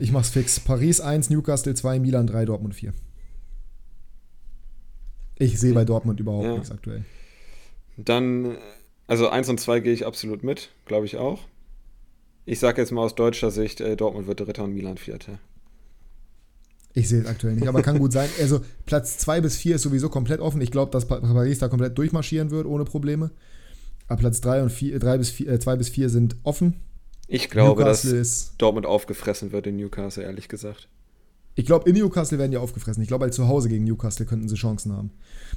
Ich mach's fix. Paris 1, Newcastle 2, Milan 3, Dortmund 4. Ich sehe bei Dortmund überhaupt ja. nichts aktuell. Dann, also 1 und 2 gehe ich absolut mit, glaube ich auch. Ich sage jetzt mal aus deutscher Sicht, äh, Dortmund wird Dritter und Milan Vierter. Ich sehe es aktuell nicht, aber kann gut sein. Also Platz 2 bis 4 ist sowieso komplett offen. Ich glaube, dass Paris da komplett durchmarschieren wird, ohne Probleme. Aber Platz 3 und 4, 3 bis 4, äh, 2 bis 4 sind offen. Ich glaube, Newcastle dass Dortmund aufgefressen wird in Newcastle, ehrlich gesagt. Ich glaube, in Newcastle werden die aufgefressen. Ich glaube, halt zu Hause gegen Newcastle könnten sie Chancen haben.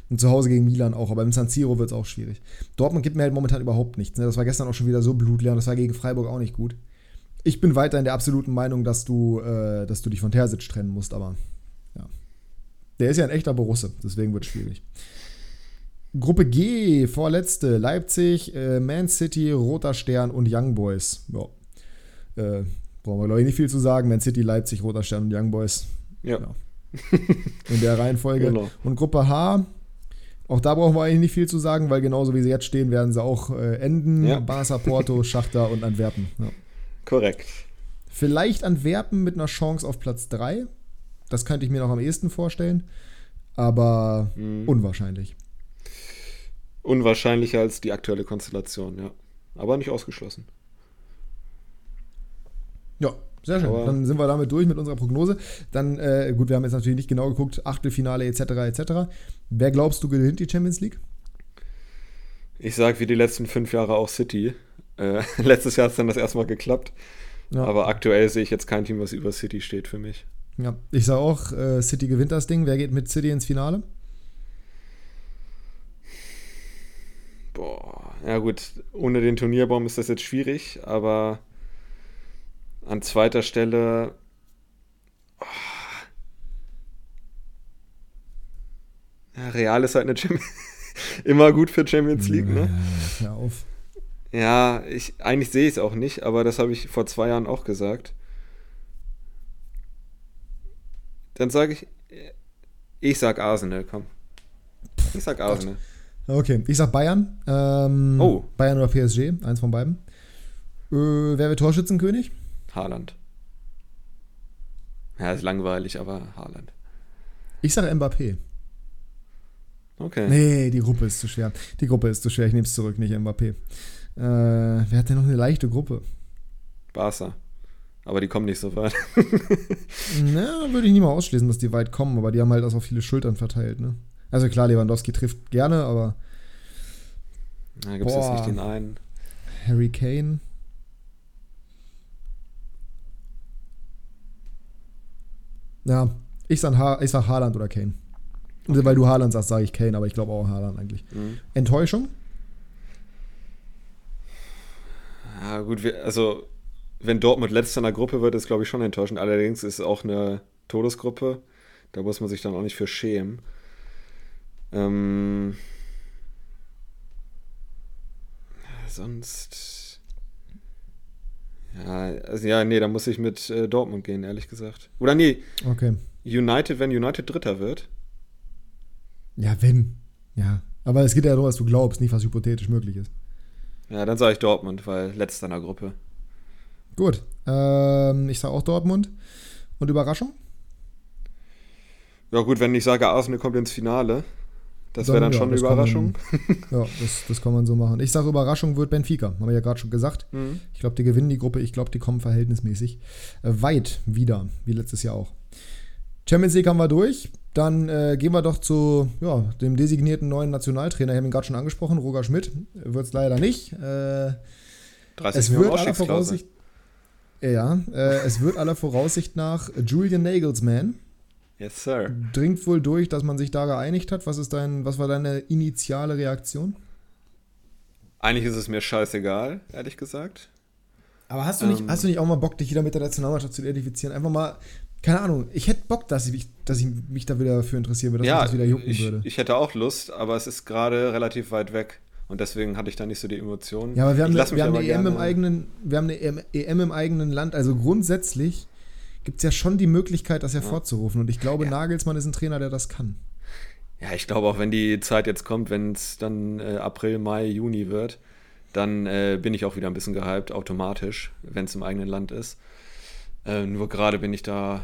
Und zu Hause gegen Milan auch. Aber im San Siro wird es auch schwierig. Dortmund gibt mir halt momentan überhaupt nichts. Ne? Das war gestern auch schon wieder so blutleer und das war gegen Freiburg auch nicht gut. Ich bin weiter in der absoluten Meinung, dass du, äh, dass du dich von Terzic trennen musst, aber ja. Der ist ja ein echter Borusse, deswegen wird es schwierig. Gruppe G, vorletzte, Leipzig, äh, Man City, Roter Stern und Young Boys. Ja. Äh, brauchen wir, glaube ich, nicht viel zu sagen. Man City, Leipzig, Roter Stern und Young Boys. Ja. ja. In der Reihenfolge. Genau. Und Gruppe H, auch da brauchen wir eigentlich nicht viel zu sagen, weil genauso wie sie jetzt stehen, werden sie auch äh, enden. Ja. Barca, Porto, Schachter und Antwerpen. Ja. Korrekt. Vielleicht Antwerpen mit einer Chance auf Platz 3. Das könnte ich mir noch am ehesten vorstellen. Aber mhm. unwahrscheinlich unwahrscheinlicher als die aktuelle Konstellation, ja. Aber nicht ausgeschlossen. Ja, sehr schön. Aber Dann sind wir damit durch mit unserer Prognose. Dann, äh, gut, wir haben jetzt natürlich nicht genau geguckt, Achtelfinale etc. etc. Wer glaubst du gewinnt die Champions League? Ich sage wie die letzten fünf Jahre auch City. Äh, letztes Jahr hat es dann das erste Mal geklappt. Ja. Aber aktuell sehe ich jetzt kein Team, was über City steht für mich. Ja, ich sage auch, äh, City gewinnt das Ding. Wer geht mit City ins Finale? Boah, ja gut, ohne den Turnierbaum ist das jetzt schwierig, aber an zweiter Stelle. Oh. Ja, Real ist halt eine Champions immer gut für Champions League, ne? Hör auf. Ja, ich, eigentlich sehe ich es auch nicht, aber das habe ich vor zwei Jahren auch gesagt. Dann sage ich, ich sag Arsenal, komm. Ich sag Arsenal. Gott. Okay, ich sag Bayern. Ähm, oh. Bayern oder PSG, eins von beiden. Äh, wer wird Torschützenkönig? Haaland. Ja, ist langweilig, aber Haaland. Ich sage Mbappé. Okay. Nee, die Gruppe ist zu schwer. Die Gruppe ist zu schwer, ich nehme es zurück, nicht Mbappé. Äh, wer hat denn noch eine leichte Gruppe? Barca. Aber die kommen nicht so weit. Na, würde ich nie mal ausschließen, dass die weit kommen, aber die haben halt auch so viele Schultern verteilt, ne? Also klar, Lewandowski trifft gerne, aber Da gibt es jetzt nicht den einen. Harry Kane. Ja, ich sag, ha ich sag Haaland oder Kane. Also, Weil du Haaland sagst, sage ich Kane, aber ich glaube auch Haaland eigentlich. Mhm. Enttäuschung? Ja, gut, wir, also wenn Dortmund letzter in der Gruppe wird, ist glaube ich schon enttäuschend. Allerdings ist es auch eine Todesgruppe. Da muss man sich dann auch nicht für schämen. Ähm, sonst. Ja, also ja, nee, da muss ich mit äh, Dortmund gehen, ehrlich gesagt. Oder nee, Okay. United, wenn United Dritter wird. Ja, wenn. Ja. Aber es geht ja darum, was du glaubst, nicht was hypothetisch möglich ist. Ja, dann sage ich Dortmund, weil letzter in der Gruppe. Gut. Ähm, ich sage auch Dortmund. Und Überraschung? Ja, gut, wenn ich sage, Arsenal kommt ins Finale, das wäre Dann, ja, schon eine kann man- Überraschung. Ja, das, das kann man so machen. Ich sage, Überraschung wird Benfica. Haben wir ja gerade schon gesagt. Mhm. Ich glaube, die gewinnen die Gruppe. Ich glaube, die kommen verhältnismäßig äh, weit wieder, wie letztes Jahr auch. Champions League haben wir durch. Dann äh, gehen wir doch zu ja, dem designierten neuen Nationaltrainer. Ich habe ihn gerade schon angesprochen, Roger Schmidt. Wird es leider nicht. Äh, 30 es wird aller. Voraussicht. Ja, äh, es wird aller Voraussicht nach Julian Nagelsmann. Yes, sir. Dringt wohl durch, dass man sich da geeinigt hat. Was, ist dein, was war deine initiale Reaktion? Eigentlich ist es mir scheißegal, ehrlich gesagt. Aber hast du, nicht, Ähm. hast du nicht auch mal Bock, dich wieder mit der Nationalmannschaft zu identifizieren? Einfach mal, keine Ahnung, ich hätte Bock, dass ich, mich- dass ich mich da wieder für interessieren würde, dass ja, das wieder jucken ich, würde. ich hätte auch Lust, aber es ist gerade relativ weit weg. Und deswegen hatte ich da nicht so die Emotionen. ja, aber wir haben, eine, wir haben EM im gerne- eigenen, wir haben eine EM, EM im eigenen Land. Also grundsätzlich gibt es ja schon die Möglichkeit, das hervorzurufen. Und ich glaube, Ja. Nagelsmann ist ein Trainer, der das kann. Ja, ich glaube auch, wenn die Zeit jetzt kommt, wenn es dann äh, April, Mai, Juni wird, dann äh, bin ich auch wieder ein bisschen gehypt, automatisch, wenn es im eigenen Land ist. Äh, nur gerade bin ich da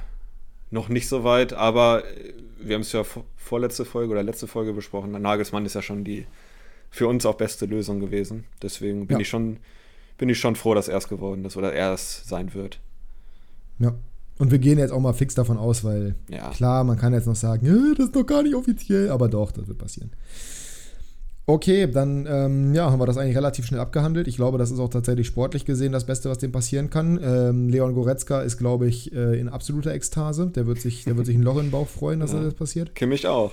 noch nicht so weit, aber äh, wir haben es ja vor, vorletzte Folge oder letzte Folge besprochen. Nagelsmann ist ja schon die für uns auch beste Lösung gewesen. Deswegen bin Ja. ich schon bin ich schon froh, dass er es geworden ist oder er es sein wird. Ja. Und wir gehen jetzt auch mal fix davon aus, weil Ja. klar, man kann jetzt noch sagen, "Ja, das ist doch gar nicht offiziell, aber doch, das wird passieren. Okay, dann ähm, ja, haben wir das eigentlich relativ schnell abgehandelt. Ich glaube, das ist auch tatsächlich sportlich gesehen das Beste, was dem passieren kann. Ähm, Leon Goretzka ist, glaube ich, äh, in absoluter Ekstase. Der wird sich, der wird sich ein Loch in den Bauch freuen, dass Ja. das passiert. Kimmich auch.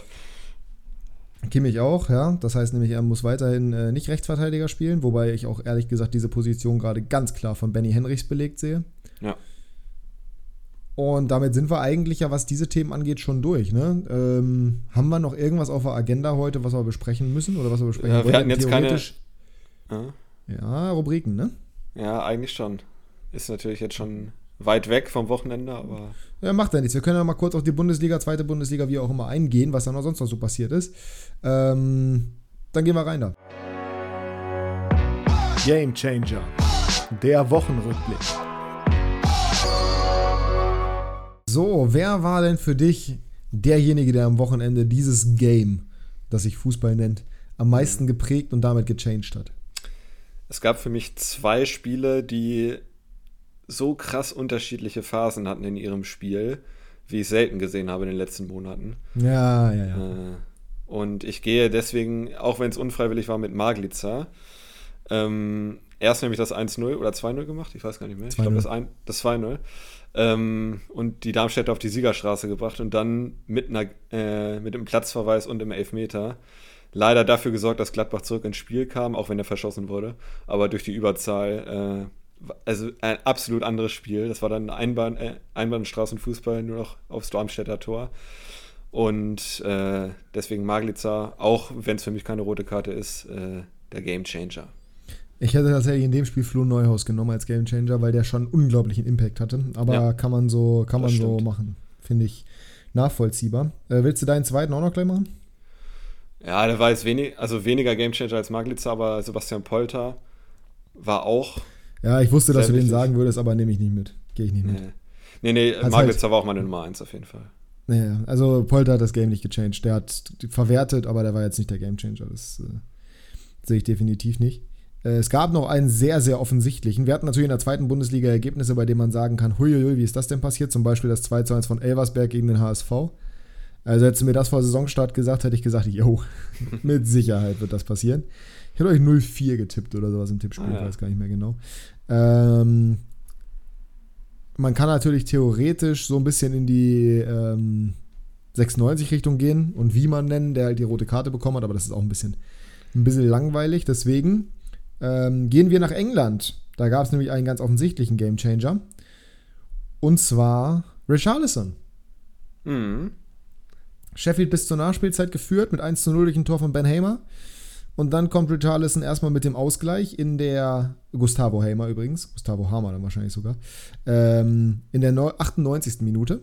Kimmich auch, ja. Das heißt nämlich, er muss weiterhin äh, nicht Rechtsverteidiger spielen, wobei ich auch ehrlich gesagt diese Position gerade ganz klar von Benny Henrichs belegt sehe. Ja. Und damit sind wir eigentlich ja, was diese Themen angeht, schon durch. Ne? Ähm, haben wir noch irgendwas auf der Agenda heute, was wir besprechen müssen oder was wir besprechen Ja, wir wollen? hatten jetzt keine- Theoretisch- Ja. Ja, Rubriken, ne? ja, eigentlich schon. Ist natürlich jetzt schon weit weg vom Wochenende, aber Ja, macht ja nichts. Wir können ja mal kurz auf die Bundesliga, zweite Bundesliga, wie auch immer eingehen, was da noch sonst noch so passiert ist. Ähm, dann gehen wir rein da. Game Changer. Der Wochenrückblick. So, wer war denn für dich derjenige, der am Wochenende dieses Game, das sich Fußball nennt, am meisten geprägt und damit gechanged hat? Es gab für mich zwei Spiele, die so krass unterschiedliche Phasen hatten in ihrem Spiel, wie ich selten gesehen habe in den letzten Monaten. Ja, ja, ja. Äh, Und ich gehe deswegen, auch wenn es unfreiwillig war, mit Maglica. Ähm, erst nämlich das 1-0 oder 2-0 gemacht, ich weiß gar nicht mehr. Ich 2-0. glaube, das, ein- das 2-0. Ähm, und die Darmstädter auf die Siegerstraße gebracht und dann mit, einer, äh, mit einem Platzverweis und im Elfmeter leider dafür gesorgt, dass Gladbach zurück ins Spiel kam, auch wenn er verschossen wurde. Aber durch die Überzahl, äh, also ein absolut anderes Spiel. Das war dann Einbahn, äh, Einbahnstraßenfußball nur noch aufs Darmstädter Tor. Und äh, deswegen Maglica, auch wenn es für mich keine rote Karte ist, äh, der Gamechanger. Ich hätte tatsächlich in dem Spiel Flo Neuhaus genommen als Gamechanger, weil der schon unglaublichen Impact hatte. Aber Ja, kann man so, kann man so machen. Finde ich nachvollziehbar. Äh, willst du deinen zweiten auch noch gleich machen? Ja, der war jetzt wenig, also weniger Gamechanger als Maglica, aber Sebastian Polter war auch. Ja, ich wusste, dass du den sagen würdest, aber nehme ich nicht mit. Gehe ich nicht mit. Nee, nee, nee Also Maglica war auch meine Nummer 1 auf jeden Fall. Ja, also Polter hat das Game nicht gechanged. Der hat verwertet, aber der war jetzt nicht der Gamechanger. Das äh, sehe ich definitiv nicht. Äh, es gab noch einen sehr, sehr offensichtlichen. Wir hatten natürlich in der zweiten Bundesliga Ergebnisse, bei denen man sagen kann, huiuiui, wie ist das denn passiert? Zum Beispiel das 2 zu 1 von Elversberg gegen den HSV. Also hättest du mir das vor Saisonstart gesagt, hätte ich gesagt, jo, mit Sicherheit wird das passieren. Ich hätte euch 0-4 getippt oder sowas im Tippspiel, ah, ja. weiß gar nicht mehr genau. Ähm, man kann natürlich theoretisch so ein bisschen in die ähm, 96-Richtung gehen und wie man nennen, der halt die rote Karte bekommen hat, aber das ist auch ein bisschen, ein bisschen langweilig. Deswegen ähm, gehen wir nach England. Da gab es nämlich einen ganz offensichtlichen Gamechanger. Und zwar Richarlison. Mhm. Sheffield bis zur Nachspielzeit geführt mit 1 zu 0 durch ein Tor von Ben Hamer. Und dann kommt Richarlison erstmal mit dem Ausgleich in der Gustavo Hamer übrigens, Gustavo Hamer dann wahrscheinlich sogar, ähm, in der 98. Minute.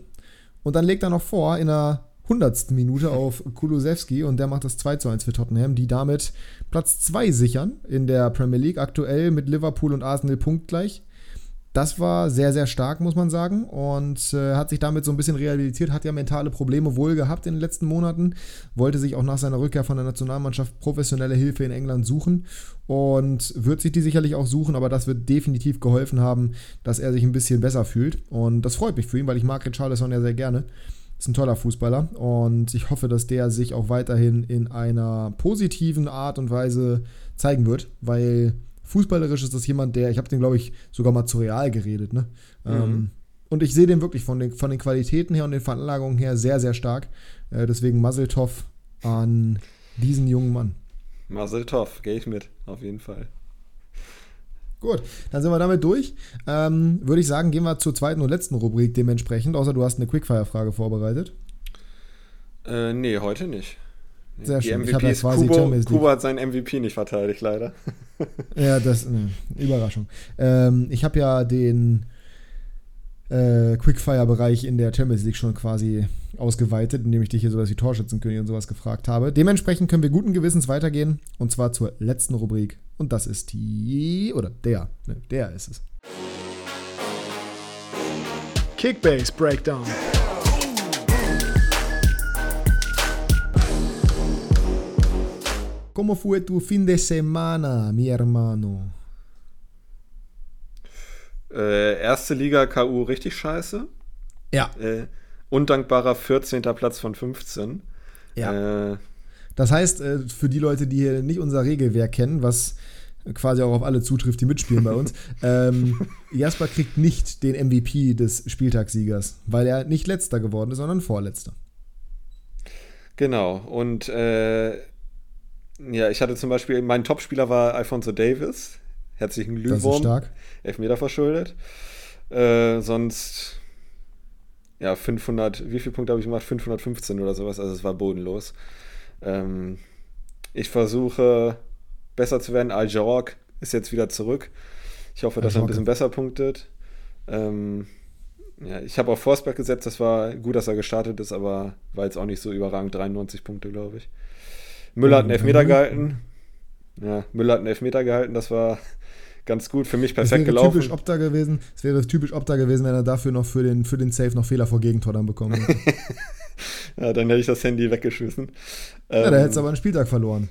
Und dann legt er noch vor in der 100. Minute auf Kulusewski und der macht das 2 zu 1 für Tottenham, die damit Platz 2 sichern in der Premier League, aktuell mit Liverpool und Arsenal punktgleich. Das war sehr, sehr stark, muss man sagen. Und äh, hat sich damit so ein bisschen rehabilitiert, hat ja mentale Probleme wohl gehabt in den letzten Monaten, wollte sich auch nach seiner Rückkehr von der Nationalmannschaft professionelle Hilfe in England suchen und wird sich die sicherlich auch suchen, aber das wird definitiv geholfen haben, dass er sich ein bisschen besser fühlt. Und das freut mich für ihn, weil ich mag Richarlison ja sehr gerne. Ist ein toller Fußballer und ich hoffe, dass der sich auch weiterhin in einer positiven Art und Weise zeigen wird, weil Fußballerisch ist das jemand, der, ich habe den, glaube ich, sogar mal zu Real geredet, ne? Mhm. Ähm, und ich sehe den wirklich von den, von den Qualitäten her und den Veranlagungen her sehr, sehr stark. Äh, deswegen Maseltoff an diesen jungen Mann. Maseltoff, gehe ich mit, auf jeden Fall. Gut, dann sind wir damit durch. Ähm, Würde ich sagen, gehen wir zur zweiten und letzten Rubrik dementsprechend, außer du hast eine Quickfire-Frage vorbereitet. Äh, nee, heute nicht. Sehr die schön. MVP ich ja Kubo, Kubo hat seinen MVP nicht verteidigt, leider. ja, das, ne, Überraschung. Ähm, ich habe ja den äh, Quickfire-Bereich in der Champions League schon quasi ausgeweitet, indem ich dich hier sowas wie Torschützenkönig und sowas gefragt habe. Dementsprechend können wir guten Gewissens weitergehen und zwar zur letzten Rubrik und das ist die, oder der, ne, der ist es. Kickbase Breakdown. ¿Cómo fue tu fin de semana, mi hermano? Äh, erste Liga KU richtig scheiße. Ja. Äh, undankbarer 14. Platz von 15. Ja. Äh, das heißt, äh, für die Leute, die hier nicht unser Regelwerk kennen, was quasi auch auf alle zutrifft, die mitspielen bei uns, ähm, Jasper kriegt nicht den MVP des Spieltagssiegers, weil er nicht letzter geworden ist, sondern vorletzter. Genau. Und äh, ja, ich hatte zum Beispiel, mein Topspieler war Alfonso Davis. Herzlichen stark. Elfmeter verschuldet. Äh, sonst, ja, 500, wie viele Punkte habe ich gemacht? 515 oder sowas. Also es war bodenlos. Ähm, ich versuche besser zu werden. Al Jorg ist jetzt wieder zurück. Ich hoffe, dass er ein bisschen besser punktet. Ähm, ja, ich habe auf Forsberg gesetzt. Das war gut, dass er gestartet ist, aber war jetzt auch nicht so überragend. 93 Punkte, glaube ich. Müller hat einen Elfmeter gehalten. Ja, Müller hat einen Elfmeter gehalten, das war ganz gut, für mich perfekt es wäre gelaufen. Typisch Opta gewesen, es wäre typisch Opta gewesen, wenn er dafür noch für den, für den Safe noch Fehler vor Gegentor dann bekommen hätte. ja, dann hätte ich das Handy weggeschmissen. Ja, ähm, da hättest du aber einen Spieltag verloren.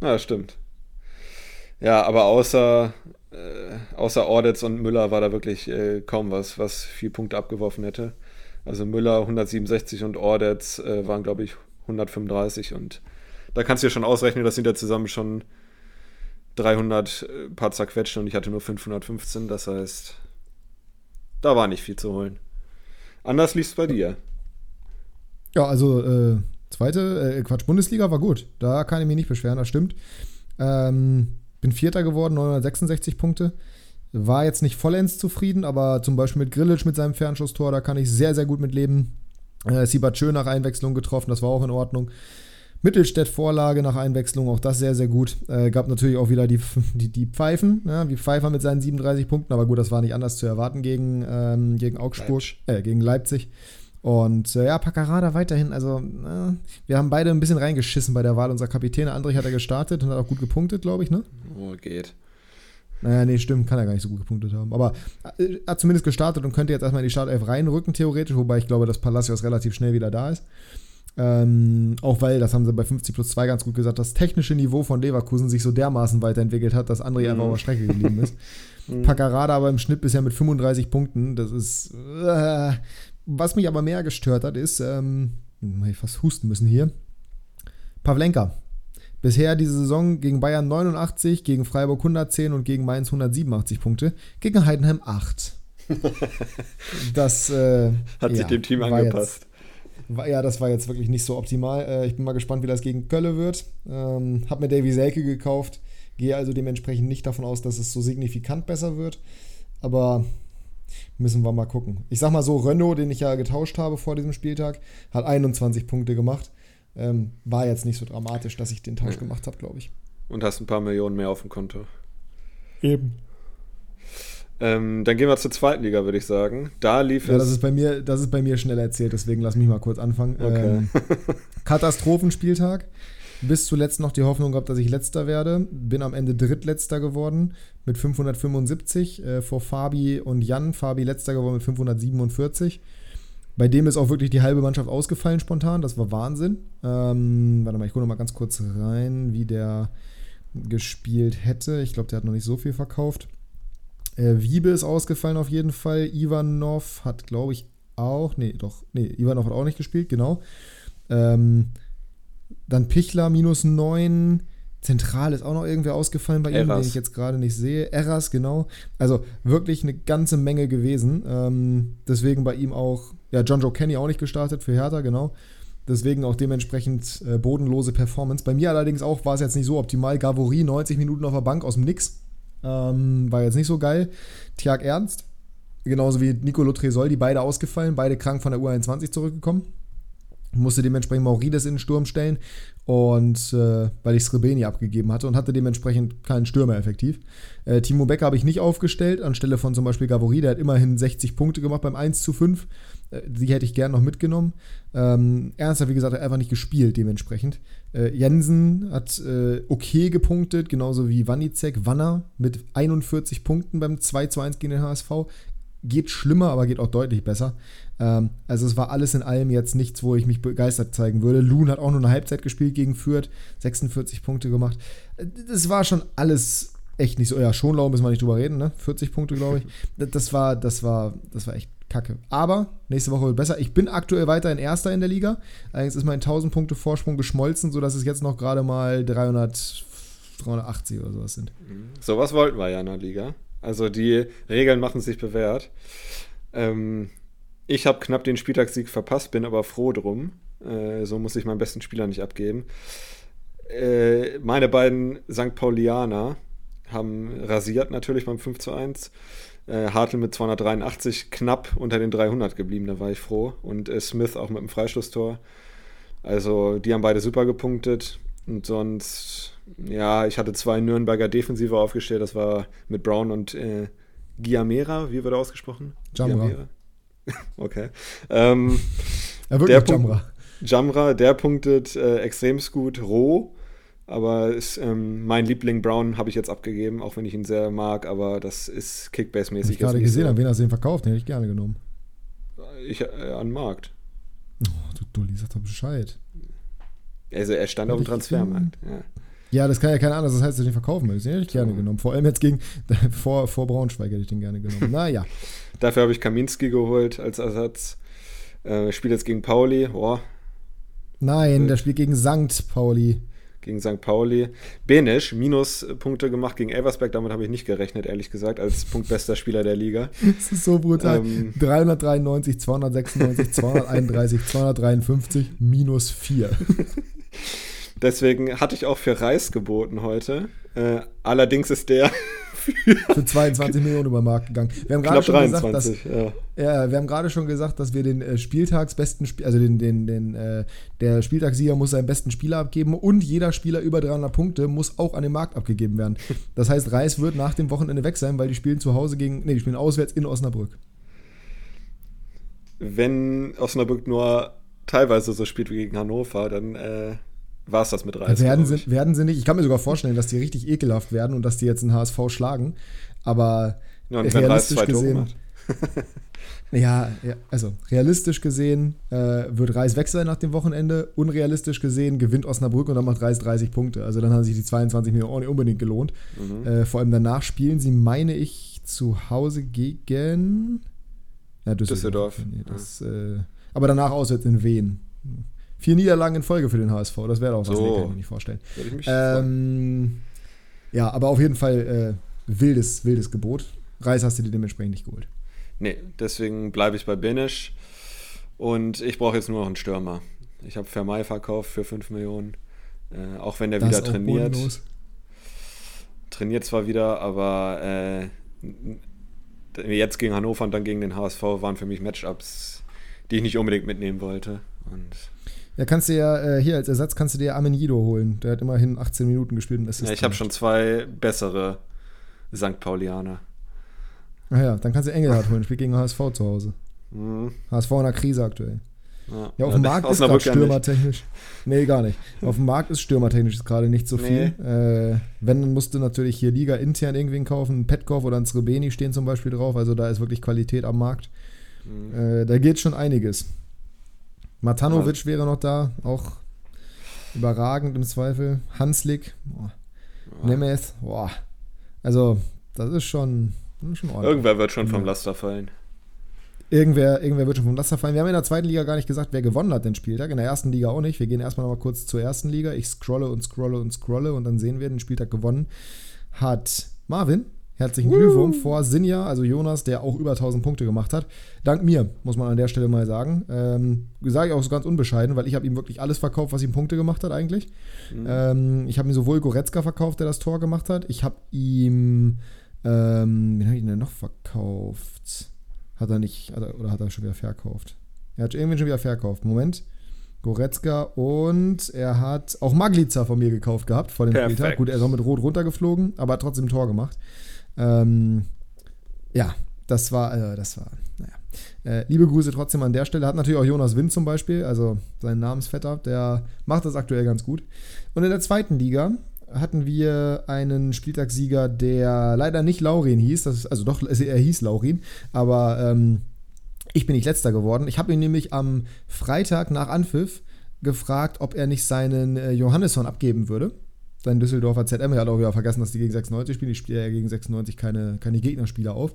Ja, stimmt. Ja, aber außer, äh, außer Ordetz und Müller war da wirklich äh, kaum was, was viel Punkte abgeworfen hätte. Also Müller 167 und Ordetz äh, waren, glaube ich, 135 und da kannst du ja schon ausrechnen, das sind ja zusammen schon 300 äh, paar zerquetscht und ich hatte nur 515, das heißt, da war nicht viel zu holen. Anders lief es bei dir. Ja, also äh, zweite, äh, Quatsch, Bundesliga war gut. Da kann ich mich nicht beschweren, das stimmt. Ähm, bin Vierter geworden, 966 Punkte. War jetzt nicht vollends zufrieden, aber zum Beispiel mit Grillitsch mit seinem Fernschusstor, da kann ich sehr, sehr gut mit leben. Äh, Siebert Schön nach Einwechslung getroffen, das war auch in Ordnung. Mittelstädt Vorlage nach Einwechslung, auch das sehr, sehr gut. Äh, gab natürlich auch wieder die, die, die Pfeifen, ja, wie Pfeiffer mit seinen 37 Punkten, aber gut, das war nicht anders zu erwarten gegen, ähm, gegen Augsburg, äh, gegen Leipzig. Und äh, ja, Paccarada weiterhin, also äh, wir haben beide ein bisschen reingeschissen bei der Wahl unserer Kapitäne. Andrich hat er gestartet und hat auch gut gepunktet, glaube ich, ne? Oh, geht. Naja, nee, stimmt, kann er gar nicht so gut gepunktet haben. Aber äh, hat zumindest gestartet und könnte jetzt erstmal in die Startelf reinrücken, theoretisch, wobei ich glaube, dass Palacios relativ schnell wieder da ist. Ähm, auch weil, das haben sie bei 50 plus 2 ganz gut gesagt, das technische Niveau von Leverkusen sich so dermaßen weiterentwickelt hat, dass André mhm. einfach auf der Strecke geblieben ist. mhm. Paccarada aber im Schnitt bisher mit 35 Punkten. Das ist. Äh, was mich aber mehr gestört hat, ist, ähm, ich fast husten müssen hier. Pavlenka. Bisher diese Saison gegen Bayern 89, gegen Freiburg 110 und gegen Mainz 187 Punkte, gegen Heidenheim 8. das äh, hat ja, sich dem Team angepasst. Ja, das war jetzt wirklich nicht so optimal. Äh, ich bin mal gespannt, wie das gegen Kölle wird. Ähm, hab mir Davy Selke gekauft. Gehe also dementsprechend nicht davon aus, dass es so signifikant besser wird. Aber müssen wir mal gucken. Ich sag mal so, Renault, den ich ja getauscht habe vor diesem Spieltag, hat 21 Punkte gemacht. Ähm, war jetzt nicht so dramatisch, dass ich den Tausch ja. gemacht habe, glaube ich. Und hast ein paar Millionen mehr auf dem Konto. Eben. Ähm, dann gehen wir zur zweiten Liga, würde ich sagen. Da lief ja, es. Das ist, bei mir, das ist bei mir schnell erzählt, deswegen lass mich mal kurz anfangen. Okay. Ähm, Katastrophenspieltag. Bis zuletzt noch die Hoffnung gehabt, dass ich letzter werde. Bin am Ende drittletzter geworden mit 575 äh, vor Fabi und Jan. Fabi letzter geworden mit 547. Bei dem ist auch wirklich die halbe Mannschaft ausgefallen spontan. Das war Wahnsinn. Ähm, warte mal, ich gucke noch mal ganz kurz rein, wie der gespielt hätte. Ich glaube, der hat noch nicht so viel verkauft. Äh, Wiebe ist ausgefallen auf jeden Fall. Ivanov hat, glaube ich, auch. Nee, doch. Nee, Ivanov hat auch nicht gespielt, genau. Ähm, dann Pichler minus 9. Zentral ist auch noch irgendwer ausgefallen bei ihm, den ich jetzt gerade nicht sehe. Eras, genau. Also wirklich eine ganze Menge gewesen. Ähm, deswegen bei ihm auch, ja, John Joe Kenny auch nicht gestartet für Hertha, genau. Deswegen auch dementsprechend äh, bodenlose Performance. Bei mir allerdings auch war es jetzt nicht so optimal. Gavori 90 Minuten auf der Bank aus dem Nix. Ähm, war jetzt nicht so geil. Tiag Ernst, genauso wie Nicolo Tresol, die beide ausgefallen, beide krank von der U21 zurückgekommen. Musste dementsprechend Maurides in den Sturm stellen und äh, weil ich Srebeni abgegeben hatte und hatte dementsprechend keinen Stürmer effektiv. Äh, Timo Becker habe ich nicht aufgestellt, anstelle von zum Beispiel Gavori, der hat immerhin 60 Punkte gemacht beim 1 zu 5. Äh, die hätte ich gern noch mitgenommen. Ähm, Ernst hat, wie gesagt, einfach nicht gespielt dementsprechend. Äh, Jensen hat äh, okay gepunktet, genauso wie Wanizek, Wanner mit 41 Punkten beim 2 zu 1 gegen den HSV. Geht schlimmer, aber geht auch deutlich besser. Ähm, also es war alles in allem jetzt nichts, wo ich mich begeistert zeigen würde. Loon hat auch nur eine Halbzeit gespielt gegen Fürth, 46 Punkte gemacht. Das war schon alles echt nicht so. Ja, Schonlau müssen wir nicht drüber reden, ne? 40 Punkte, glaube ich. Das war, das war, das war echt kacke. Aber nächste Woche wird besser. Ich bin aktuell weiterhin Erster in der Liga. Allerdings ist mein 1000 Punkte Vorsprung geschmolzen, sodass es jetzt noch gerade mal 300, 380 oder sowas sind. Sowas wollten wir ja in der Liga. Also die Regeln machen sich bewährt. Ähm, ich habe knapp den Spieltagssieg verpasst, bin aber froh drum. Äh, so muss ich meinen besten Spieler nicht abgeben. Äh, meine beiden St. Paulianer haben rasiert natürlich beim 5 zu 1. Äh, Hartl mit 283 knapp unter den 300 geblieben, da war ich froh. Und äh, Smith auch mit dem Freistoßtor. Also die haben beide super gepunktet. Und sonst, ja, ich hatte zwei Nürnberger Defensive aufgestellt. Das war mit Brown und äh, Giamera, wie wird er ausgesprochen? Jamra. okay. Ähm, er wird der Jamra. Jamra, der punktet äh, extremst gut roh. Aber ist, ähm, mein Liebling Brown habe ich jetzt abgegeben, auch wenn ich ihn sehr mag, aber das ist Kickbase-mäßig. Ich gerade gesehen, so. an wen hast du den verkauft? Den hätte ich gerne genommen. Ich, äh, an Markt. Oh, du Dulli, sag doch Bescheid. Also er stand auf dem Transfermarkt. Ja. ja. das kann ja keiner anders, das heißt, dass du den verkaufen willst. Den hätte ich gerne oh. genommen. Vor allem jetzt gegen, vor, vor Braunschweig hätte ich den gerne genommen. Naja. Dafür habe ich Kaminski geholt als Ersatz. Äh, spielt jetzt gegen Pauli. Oh. Nein, äh. der spielt gegen Sankt Pauli gegen St. Pauli. Benisch, Minuspunkte gemacht gegen Elversberg, damit habe ich nicht gerechnet, ehrlich gesagt, als punktbester Spieler der Liga. Das ist so brutal. Ähm, 393, 296, 231, 253, minus 4. Deswegen hatte ich auch für Reis geboten heute. Äh, allerdings ist der für 22 Millionen über den Markt gegangen. Wir haben gerade schon 23, gesagt, dass, ja. ja. wir haben gerade schon gesagt, dass wir den äh, Spieltagsbesten, also den, den, den, äh, der Spieltagssieger muss seinen besten Spieler abgeben und jeder Spieler über 300 Punkte muss auch an den Markt abgegeben werden. Das heißt, Reis wird nach dem Wochenende weg sein, weil die spielen zu Hause gegen, nee, die spielen auswärts in Osnabrück. Wenn Osnabrück nur teilweise so spielt wie gegen Hannover, dann äh, war es das mit Reis. Werden glaub sie, werden sie nicht. Ich kann mir sogar vorstellen, dass die richtig ekelhaft werden und dass die jetzt einen HSV schlagen. Aber Ja, realistisch gesehen, ja, ja, also realistisch gesehen äh, wird Reis weg sein nach dem Wochenende. Unrealistisch gesehen gewinnt Osnabrück und dann macht Reis 30 Punkte. Also dann haben sich die 22 Millionen auch nicht unbedingt gelohnt. Mhm. Äh, vor allem danach spielen sie, meine ich, zu Hause gegen ja, Düsseldorf. Düsseldorf, Nee, das, äh, aber danach auswärts in Wien. Vier Niederlagen in Folge für den HSV. Das wäre auch was, So. nee, kann ich mir nicht vorstellen. Würde ich mich. Ähm, ja, aber auf jeden Fall äh, wildes, wildes Gebot. Reis hast du dir dementsprechend nicht geholt. Nee, deswegen bleibe ich bei Benisch. Und ich brauche jetzt nur noch einen Stürmer. Ich habe Vermei verkauft für 5 Millionen. Äh, auch wenn der Das wieder trainiert. bodenlos. Trainiert zwar wieder, aber äh, jetzt gegen Hannover und dann gegen den HSV waren für mich Matchups, die ich nicht unbedingt mitnehmen wollte. Und Ja, kannst du ja, äh, hier als Ersatz kannst du dir Amenido holen. Der hat immerhin 18 Minuten gespielt und Assist ja, ich habe schon zwei bessere St. Paulianer. Ach ja, dann kannst du Engelhardt holen. Spielt gegen HSV zu Hause. Mhm. HSV in der Krise aktuell. Ja, Ja, auf dem Markt ist gerade stürmertechnisch. Nee, gar nicht. Auf dem Markt ist stürmertechnisch gerade nicht so viel. Äh, wenn, dann musst du natürlich hier Liga intern irgendwen kaufen. Ein Petkov oder ein Srebeni stehen zum Beispiel drauf. Also da ist wirklich Qualität am Markt. Mhm. Äh, da geht schon einiges. Matanovic wäre noch da, auch überragend im Zweifel. Hanslik, boah. Nemeth, boah. Also, das ist schon, schon ordentlich. Irgendwer wird schon vom. Laster fallen. Irgendwer, irgendwer wird schon vom Laster fallen. Wir haben in der zweiten Liga gar nicht gesagt, wer gewonnen hat den Spieltag. In der ersten Liga auch nicht. Wir gehen erstmal noch mal kurz zur ersten Liga. Ich scrolle und scrolle und scrolle und dann sehen wir, den Spieltag gewonnen hat Marvin. Herzlichen Glückwunsch vor Sinja, also Jonas, der auch über 1000 Punkte gemacht hat. Dank mir, muss man an der Stelle mal sagen. Ähm, Sage ich auch so ganz unbescheiden, weil ich habe ihm wirklich alles verkauft, was ihm Punkte gemacht hat eigentlich. Mhm. Ähm, ich habe ihm sowohl Goretzka verkauft, der das Tor gemacht hat. Ich habe ihm, ähm, wen habe ich denn noch verkauft? Hat er nicht, hat er, oder hat er schon wieder verkauft? Er hat irgendwie schon wieder verkauft. Moment. Goretzka und er hat auch Maglica von mir gekauft gehabt vor dem Perfekt. Spieltag. Gut, er ist auch mit Rot runtergeflogen, aber hat trotzdem ein Tor gemacht. Ähm, ja, das war, äh, das war, naja. Äh, liebe Grüße trotzdem an der Stelle. Hat natürlich auch Jonas Wind zum Beispiel, also sein Namensvetter, der macht das aktuell ganz gut. Und in der zweiten Liga hatten wir einen Spieltagssieger, der leider nicht Laurin hieß, das also doch, er hieß Laurin, aber ähm, ich bin nicht letzter geworden. Ich habe ihn nämlich am Freitag nach Anpfiff gefragt, ob er nicht seinen äh, Johannesson abgeben würde. Sein Düsseldorfer ZM. Er hat auch wieder vergessen, dass die gegen 96 spielen. Die spielen ja gegen 96 keine, keine Gegnerspieler auf.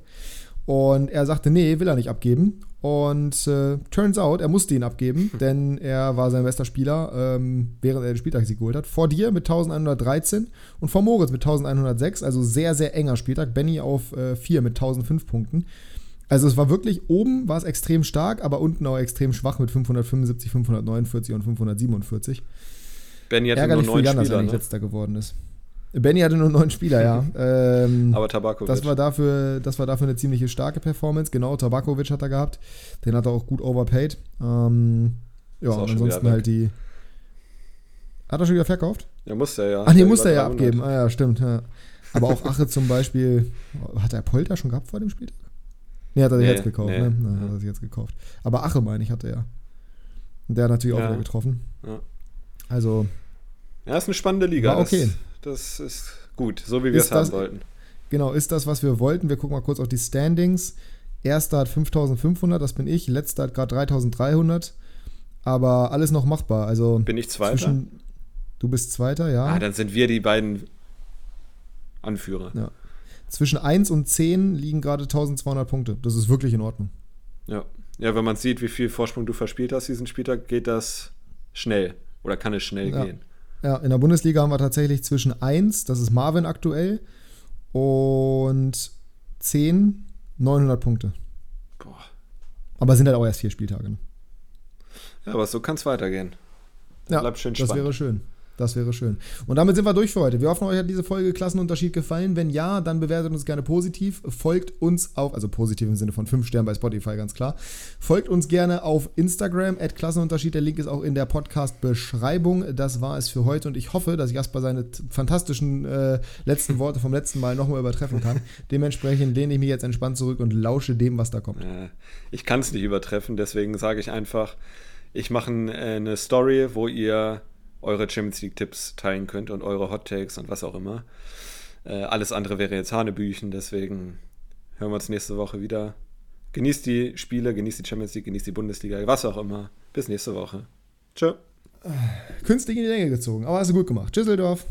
Und er sagte, nee, will er nicht abgeben. Und äh, turns out, er musste ihn abgeben, denn er war sein bester Spieler, ähm, während er den Spieltagssieg geholt hat. Vor dir mit 1113 und vor Moritz mit 1106. Also sehr, sehr enger Spieltag. Benny auf 4 äh, mit 1005 Punkten. Also es war wirklich, oben war es extrem stark, aber unten auch extrem schwach mit 575, 549 und 547. Benny hatte nur Ärgerlich für neun Jan, dass er Spieler, nicht ne? letzter geworden ist. Benny hatte nur neun Spieler, ja. ähm, aber Tabakovic. das war, dafür, das war dafür eine ziemliche starke Performance. Genau, Tabakovic hat er gehabt. Den hat er auch gut overpaid. Ähm, ja, auch ansonsten halt die. Hat er schon wieder verkauft? ja, musste er ja. Ach nee, musste er ja 300. abgeben. Ah ja, stimmt. Ja. Aber auch Ache zum Beispiel. Hat er Polter schon gehabt vor dem Spieltag? Nee, hat er sich Nee, jetzt gekauft, nee. ne? Nein, hat er sich jetzt gekauft. Aber Ache, meine ich, hatte er. Und der hat natürlich auch Ja. wieder getroffen. Ja. Also, Ja, ist eine spannende Liga. War okay. Das, das ist gut, so wie wir es haben wollten. genau, ist das, was wir wollten. Wir gucken mal kurz auf die Standings. Erster hat 5500, das bin ich. Letzter hat gerade 3300. Aber alles noch machbar. Also, Bin ich Zweiter? Du bist Zweiter, ja. ah, dann sind wir die beiden Anführer. Ja. Zwischen 1 und 10 liegen gerade 1200 Punkte. Das ist wirklich in Ordnung. Ja. Ja, wenn man sieht, wie viel Vorsprung du verspielt hast diesen Spieltag, geht das schnell. Oder kann es schnell Ja. gehen. Ja, in der Bundesliga haben wir tatsächlich zwischen 1, das ist Marvin aktuell, und 10, 900 Punkte. Boah. Aber sind halt auch erst vier Spieltage. Ne? Ja, aber so kann es weitergehen. Dann Ja, bleibt schön das spannend. wäre schön. Das wäre schön. Und damit sind wir durch für heute. Wir hoffen, euch hat diese Folge Klassenunterschied gefallen. Wenn ja, dann bewertet uns gerne positiv. Folgt uns auf, also positiv im Sinne von 5 Sternen bei Spotify, ganz klar. Folgt uns gerne auf Instagram, at Klassenunterschied. Der Link ist auch in der Podcast-Beschreibung. Das war es für heute und ich hoffe, dass Jasper seine fantastischen äh, letzten Worte vom letzten Mal nochmal übertreffen kann. Dementsprechend lehne ich mich jetzt entspannt zurück und lausche dem, was da kommt. Äh, ich kann es nicht übertreffen, deswegen sage ich einfach, ich mache äh, eine Story, wo ihr eure Champions League-Tipps teilen könnt und eure Hot Takes und was auch immer. Äh, alles andere wäre jetzt Hanebüchen, deswegen hören wir uns nächste Woche wieder. Genießt die Spiele, genießt die Champions League, genießt die Bundesliga, was auch immer. Bis nächste Woche. Ciao. Künstlich in die Länge gezogen, aber hast du gut gemacht. Tschüsseldorf.